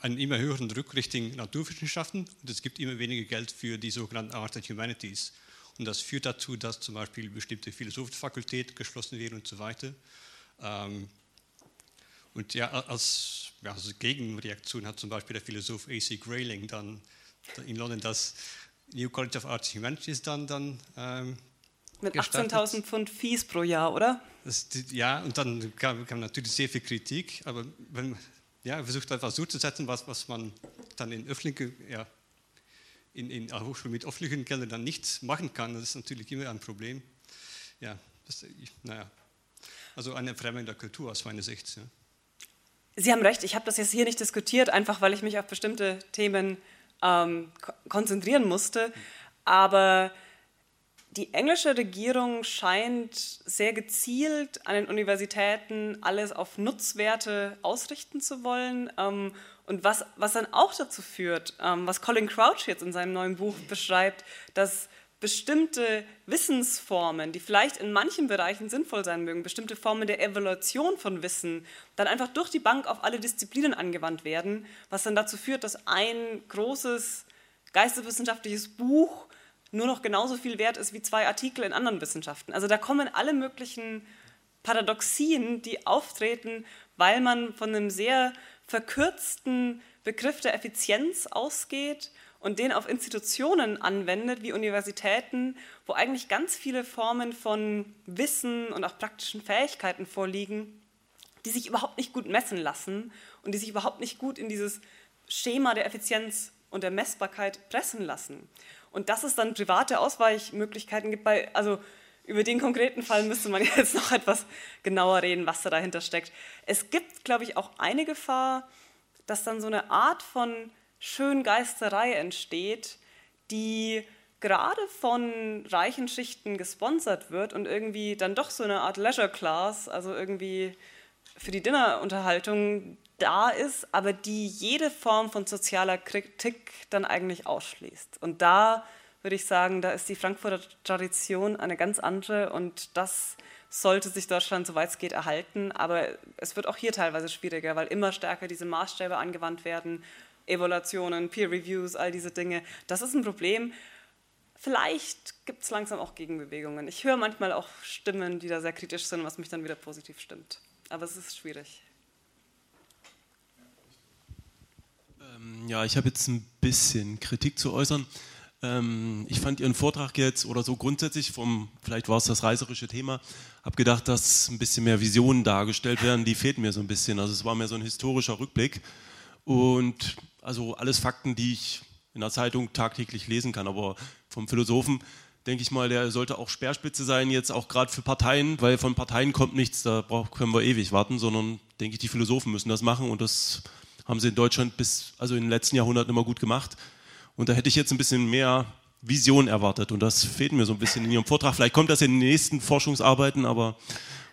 einen immer höheren Druck Richtung Naturwissenschaften und es gibt immer weniger Geld für die sogenannten Arts and Humanities. Und das führt dazu, dass zum Beispiel bestimmte Philosophiefakultäten geschlossen werden und so weiter. Ähm, und ja, als, ja, als Gegenreaktion hat zum Beispiel der Philosoph A.C. Grayling dann in London das New College of Arts and Humanities dann, dann ähm, mit 18.000 Pfund Fees pro Jahr, oder? Das, ja, und dann kam, kam, natürlich sehr viel Kritik, aber wenn ja, versucht etwas so zu setzen, was, was man dann in öffentlichen, ja, in, in Hochschulen mit öffentlichen Geldern dann nicht machen kann, das ist natürlich immer ein Problem. Ja, das, naja, also eine Fremdung der Kultur aus meiner Sicht. Ja. Sie haben recht, ich habe das jetzt hier nicht diskutiert, einfach weil ich mich auf bestimmte Themen ähm, konzentrieren musste. Aber die englische Regierung scheint sehr gezielt an den Universitäten alles auf Nutzwerte ausrichten zu wollen. Ähm, und was, was dann auch dazu führt, ähm, was Colin Crouch jetzt in seinem neuen Buch beschreibt, dass bestimmte Wissensformen, die vielleicht in manchen Bereichen sinnvoll sein mögen, bestimmte Formen der Evaluation von Wissen, dann einfach durch die Bank auf alle Disziplinen angewandt werden, was dann dazu führt, dass ein großes geisteswissenschaftliches Buch nur noch genauso viel wert ist wie zwei Artikel in anderen Wissenschaften. Also da kommen alle möglichen Paradoxien, die auftreten, weil man von einem sehr verkürzten Begriff der Effizienz ausgeht und den auf Institutionen anwendet, wie Universitäten, wo eigentlich ganz viele Formen von Wissen und auch praktischen Fähigkeiten vorliegen, die sich überhaupt nicht gut messen lassen und die sich überhaupt nicht gut in dieses Schema der Effizienz und der Messbarkeit pressen lassen. Und dass es dann private Ausweichmöglichkeiten gibt, bei, also über den konkreten Fall müsste man jetzt noch etwas genauer reden, was da dahinter steckt. Es gibt, glaube ich, auch eine Gefahr, dass dann so eine Art von Schöngeisterei entsteht, die gerade von reichen Schichten gesponsert wird und irgendwie dann doch so eine Art Leisure Class, also irgendwie für die Dinnerunterhaltung da ist, aber die jede Form von sozialer Kritik dann eigentlich ausschließt. Und da würde ich sagen, da ist die Frankfurter Tradition eine ganz andere und das sollte sich Deutschland, soweit es geht, erhalten. Aber es wird auch hier teilweise schwieriger, weil immer stärker diese Maßstäbe angewandt werden Evaluationen, Peer Reviews, all diese Dinge. Das ist ein Problem. Vielleicht gibt es langsam auch Gegenbewegungen. Ich höre manchmal auch Stimmen, die da sehr kritisch sind, was mich dann wieder positiv stimmt. Aber es ist schwierig. Ähm, ja, ich habe jetzt ein bisschen Kritik zu äußern. Ähm, ich fand Ihren Vortrag jetzt oder so grundsätzlich vom, vielleicht war es das reiserische Thema, habe gedacht, dass ein bisschen mehr Visionen dargestellt werden. Die fehlten mir so ein bisschen. Also es war mehr so ein historischer Rückblick. Und also alles Fakten, die ich in der Zeitung tagtäglich lesen kann. Aber vom Philosophen denke ich mal, der sollte auch Speerspitze sein, jetzt auch gerade für Parteien, weil von Parteien kommt nichts, da können wir ewig warten, sondern denke ich, die Philosophen müssen das machen und das haben sie in Deutschland bis, also in den letzten Jahrhunderten immer gut gemacht. Und da hätte ich jetzt ein bisschen mehr Vision erwartet und das fehlt mir so ein bisschen in Ihrem Vortrag. Vielleicht kommt das in den nächsten Forschungsarbeiten, aber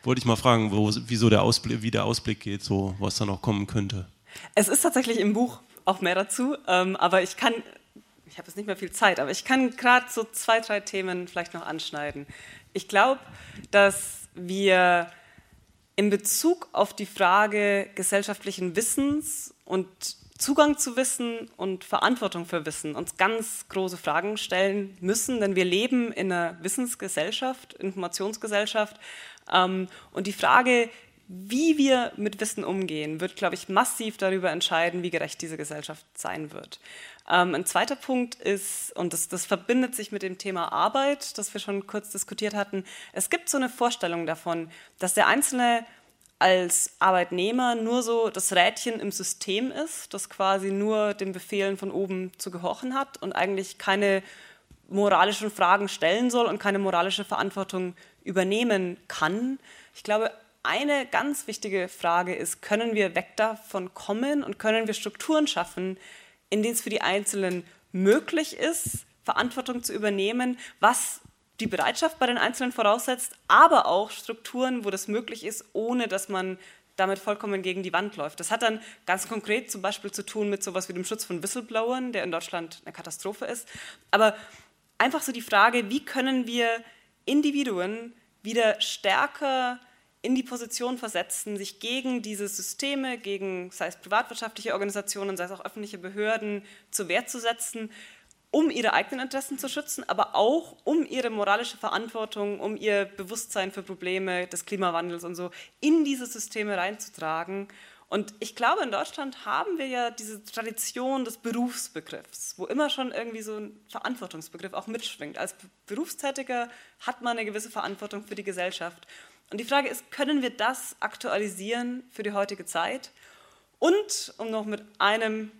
wollte ich mal fragen, wo, wieso der Ausblick, wie der Ausblick geht, so was da noch kommen könnte. Es ist tatsächlich im Buch auch mehr dazu. Ähm, aber ich kann, ich habe jetzt nicht mehr viel Zeit, aber ich kann gerade so zwei, drei Themen vielleicht noch anschneiden. Ich glaube, dass wir in Bezug auf die Frage gesellschaftlichen Wissens und Zugang zu Wissen und Verantwortung für Wissen uns ganz große Fragen stellen müssen, denn wir leben in einer Wissensgesellschaft, Informationsgesellschaft. Ähm, und die Frage, wie wir mit Wissen umgehen, wird, glaube ich, massiv darüber entscheiden, wie gerecht diese Gesellschaft sein wird. Ähm, ein zweiter Punkt ist, und das, das, verbindet sich mit dem Thema Arbeit, das wir schon kurz diskutiert hatten, es gibt so eine Vorstellung davon, dass der Einzelne als Arbeitnehmer nur so das Rädchen im System ist, das quasi nur den Befehlen von oben zu gehorchen hat und eigentlich keine moralischen Fragen stellen soll und keine moralische Verantwortung übernehmen kann. Ich glaube, eine ganz wichtige Frage ist, können wir weg davon kommen und können wir Strukturen schaffen, in denen es für die Einzelnen möglich ist, Verantwortung zu übernehmen, was die Bereitschaft bei den Einzelnen voraussetzt, aber auch Strukturen, wo das möglich ist, ohne dass man damit vollkommen gegen die Wand läuft. Das hat dann ganz konkret zum Beispiel zu tun mit sowas wie dem Schutz von Whistleblowern, der in Deutschland eine Katastrophe ist. Aber einfach so die Frage, wie können wir Individuen wieder stärker in die Position versetzen, sich gegen diese Systeme, gegen sei es privatwirtschaftliche Organisationen, sei es auch öffentliche Behörden zur Wehr zu setzen, um ihre eigenen Interessen zu schützen, aber auch um ihre moralische Verantwortung, um ihr Bewusstsein für Probleme des Klimawandels und so in diese Systeme reinzutragen. Und ich glaube, in Deutschland haben wir ja diese Tradition des Berufsbegriffs, wo immer schon irgendwie so ein Verantwortungsbegriff auch mitschwingt. Als Berufstätiger hat man eine gewisse Verantwortung für die Gesellschaft. Und die Frage ist, können wir das aktualisieren für die heutige Zeit? Und, um noch mit einem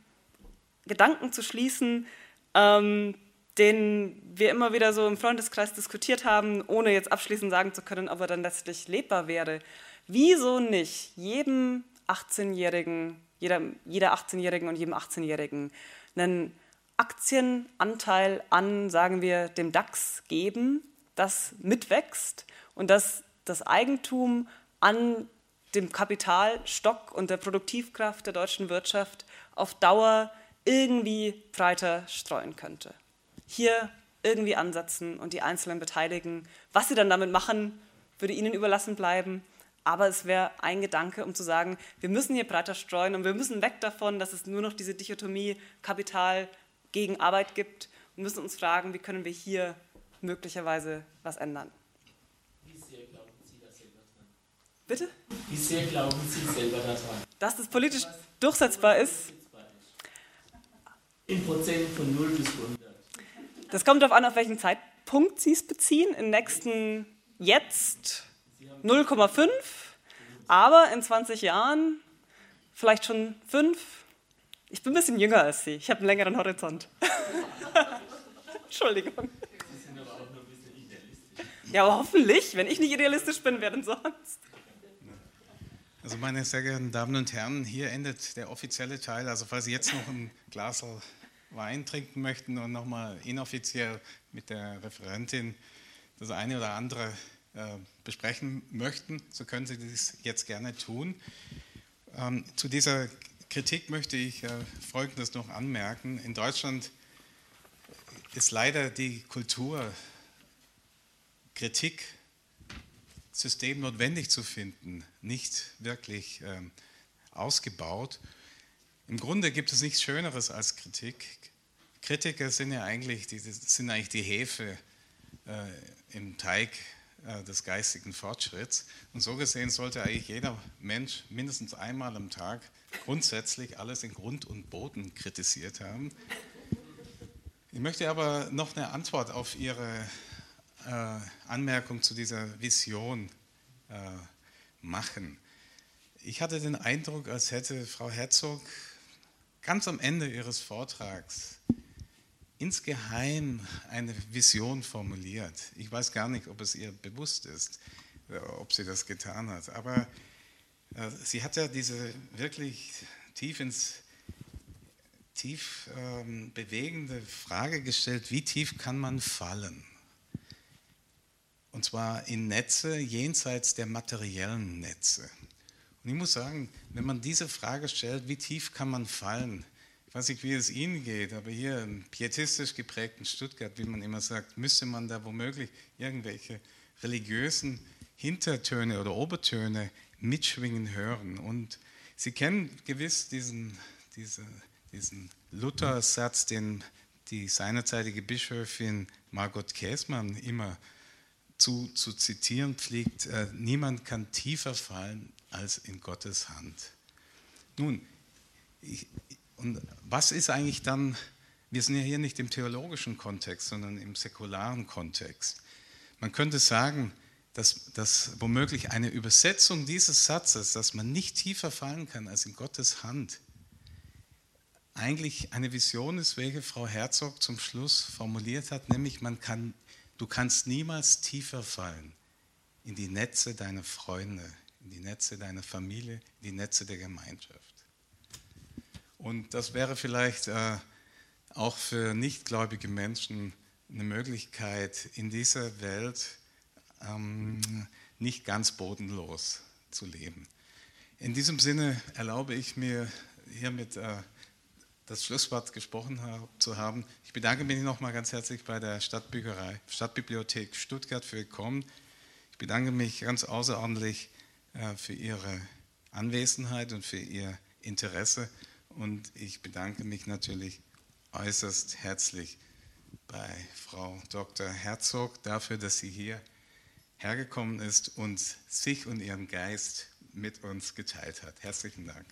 Gedanken zu schließen, ähm, den wir immer wieder so im Freundeskreis diskutiert haben, ohne jetzt abschließend sagen zu können, ob er dann letztlich lebbar wäre. Wieso nicht jedem 18-Jährigen, jeder, jeder 18-Jährigen und jedem 18-Jährigen einen Aktienanteil an, sagen wir, dem DAX geben, das mitwächst und das das Eigentum an dem Kapitalstock und der Produktivkraft der deutschen Wirtschaft auf Dauer irgendwie breiter streuen könnte. Hier irgendwie ansetzen und die Einzelnen beteiligen. Was sie dann damit machen, würde ihnen überlassen bleiben. Aber es wäre ein Gedanke, um zu sagen, wir müssen hier breiter streuen und wir müssen weg davon, dass es nur noch diese Dichotomie Kapital gegen Arbeit gibt und müssen uns fragen, wie können wir hier möglicherweise was ändern. Wie sehr glauben Sie das selber dran? Bitte? Wie sehr glauben Sie selber daran? Dass das politisch durchsetzbar ist? In Prozent von 0 bis 100. Das kommt darauf an, auf welchen Zeitpunkt Sie es beziehen. Im nächsten jetzt 0,5, aber in 20 Jahren vielleicht schon 5. Ich bin ein bisschen jünger als Sie. Ich habe einen längeren Horizont. Entschuldigung. Sie sind aber auch nur ein bisschen idealistisch. Ja, aber hoffentlich. Wenn ich nicht idealistisch bin, wer denn sonst? Also meine sehr geehrten Damen und Herren, hier endet der offizielle Teil. Also falls Sie jetzt noch ein Glas Wein trinken möchten und nochmal inoffiziell mit der Referentin das eine oder andere äh, besprechen möchten, so können Sie das jetzt gerne tun. Ähm, zu dieser Kritik möchte ich äh, Folgendes noch anmerken. In Deutschland ist leider die Kultur, Kritik, System notwendig zu finden, nicht wirklich ähm, ausgebaut. Im Grunde gibt es nichts Schöneres als Kritik. Kritiker sind ja eigentlich die, sind eigentlich die Hefe äh, im Teig äh, des geistigen Fortschritts. Und so gesehen sollte eigentlich jeder Mensch mindestens einmal am Tag grundsätzlich alles in Grund und Boden kritisiert haben. Ich möchte aber noch eine Antwort auf Ihre äh, Anmerkung zu dieser Vision äh, machen. Ich hatte den Eindruck, als hätte Frau Herzog ganz am Ende ihres Vortrags insgeheim eine Vision formuliert. Ich weiß gar nicht, ob es ihr bewusst ist, äh, ob sie das getan hat, aber äh, sie hat ja diese wirklich tief ins tief ähm, bewegende Frage gestellt, wie tief kann man fallen? Und zwar in Netze jenseits der materiellen Netze. Und ich muss sagen, wenn man diese Frage stellt, wie tief kann man fallen, ich weiß nicht, wie es Ihnen geht, aber hier im pietistisch geprägten Stuttgart, wie man immer sagt, müsste man da womöglich irgendwelche religiösen Hintertöne oder Obertöne mitschwingen hören. Und Sie kennen gewiss diesen, diese, diesen Luther-Satz, den die seinerzeitige Bischöfin Margot Käßmann immer zu, zu zitieren pflegt, äh, niemand kann tiefer fallen als in Gottes Hand. Nun, ich, und was ist eigentlich dann, wir sind ja hier nicht im theologischen Kontext, sondern im säkularen Kontext. Man könnte sagen, dass, dass womöglich eine Übersetzung dieses Satzes, dass man nicht tiefer fallen kann als in Gottes Hand, eigentlich eine Vision ist, welche Frau Herzog zum Schluss formuliert hat, nämlich man kann, du kannst niemals tiefer fallen in die Netze deiner Freunde, in die Netze deiner Familie, in die Netze der Gemeinschaft. Und das wäre vielleicht äh, auch für nichtgläubige Menschen eine Möglichkeit, in dieser Welt ähm, nicht ganz bodenlos zu leben. In diesem Sinne erlaube ich mir hiermit äh, das Schlusswort gesprochen zu haben. Ich bedanke mich nochmal ganz herzlich bei der Stadtbücherei, Stadtbibliothek Stuttgart für Ihr Kommen. Ich bedanke mich ganz außerordentlich äh, für Ihre Anwesenheit und für Ihr Interesse und ich bedanke mich natürlich äußerst herzlich bei Frau Dr. Herzog dafür, dass sie hier hergekommen ist und sich und ihren Geist mit uns geteilt hat. Herzlichen Dank.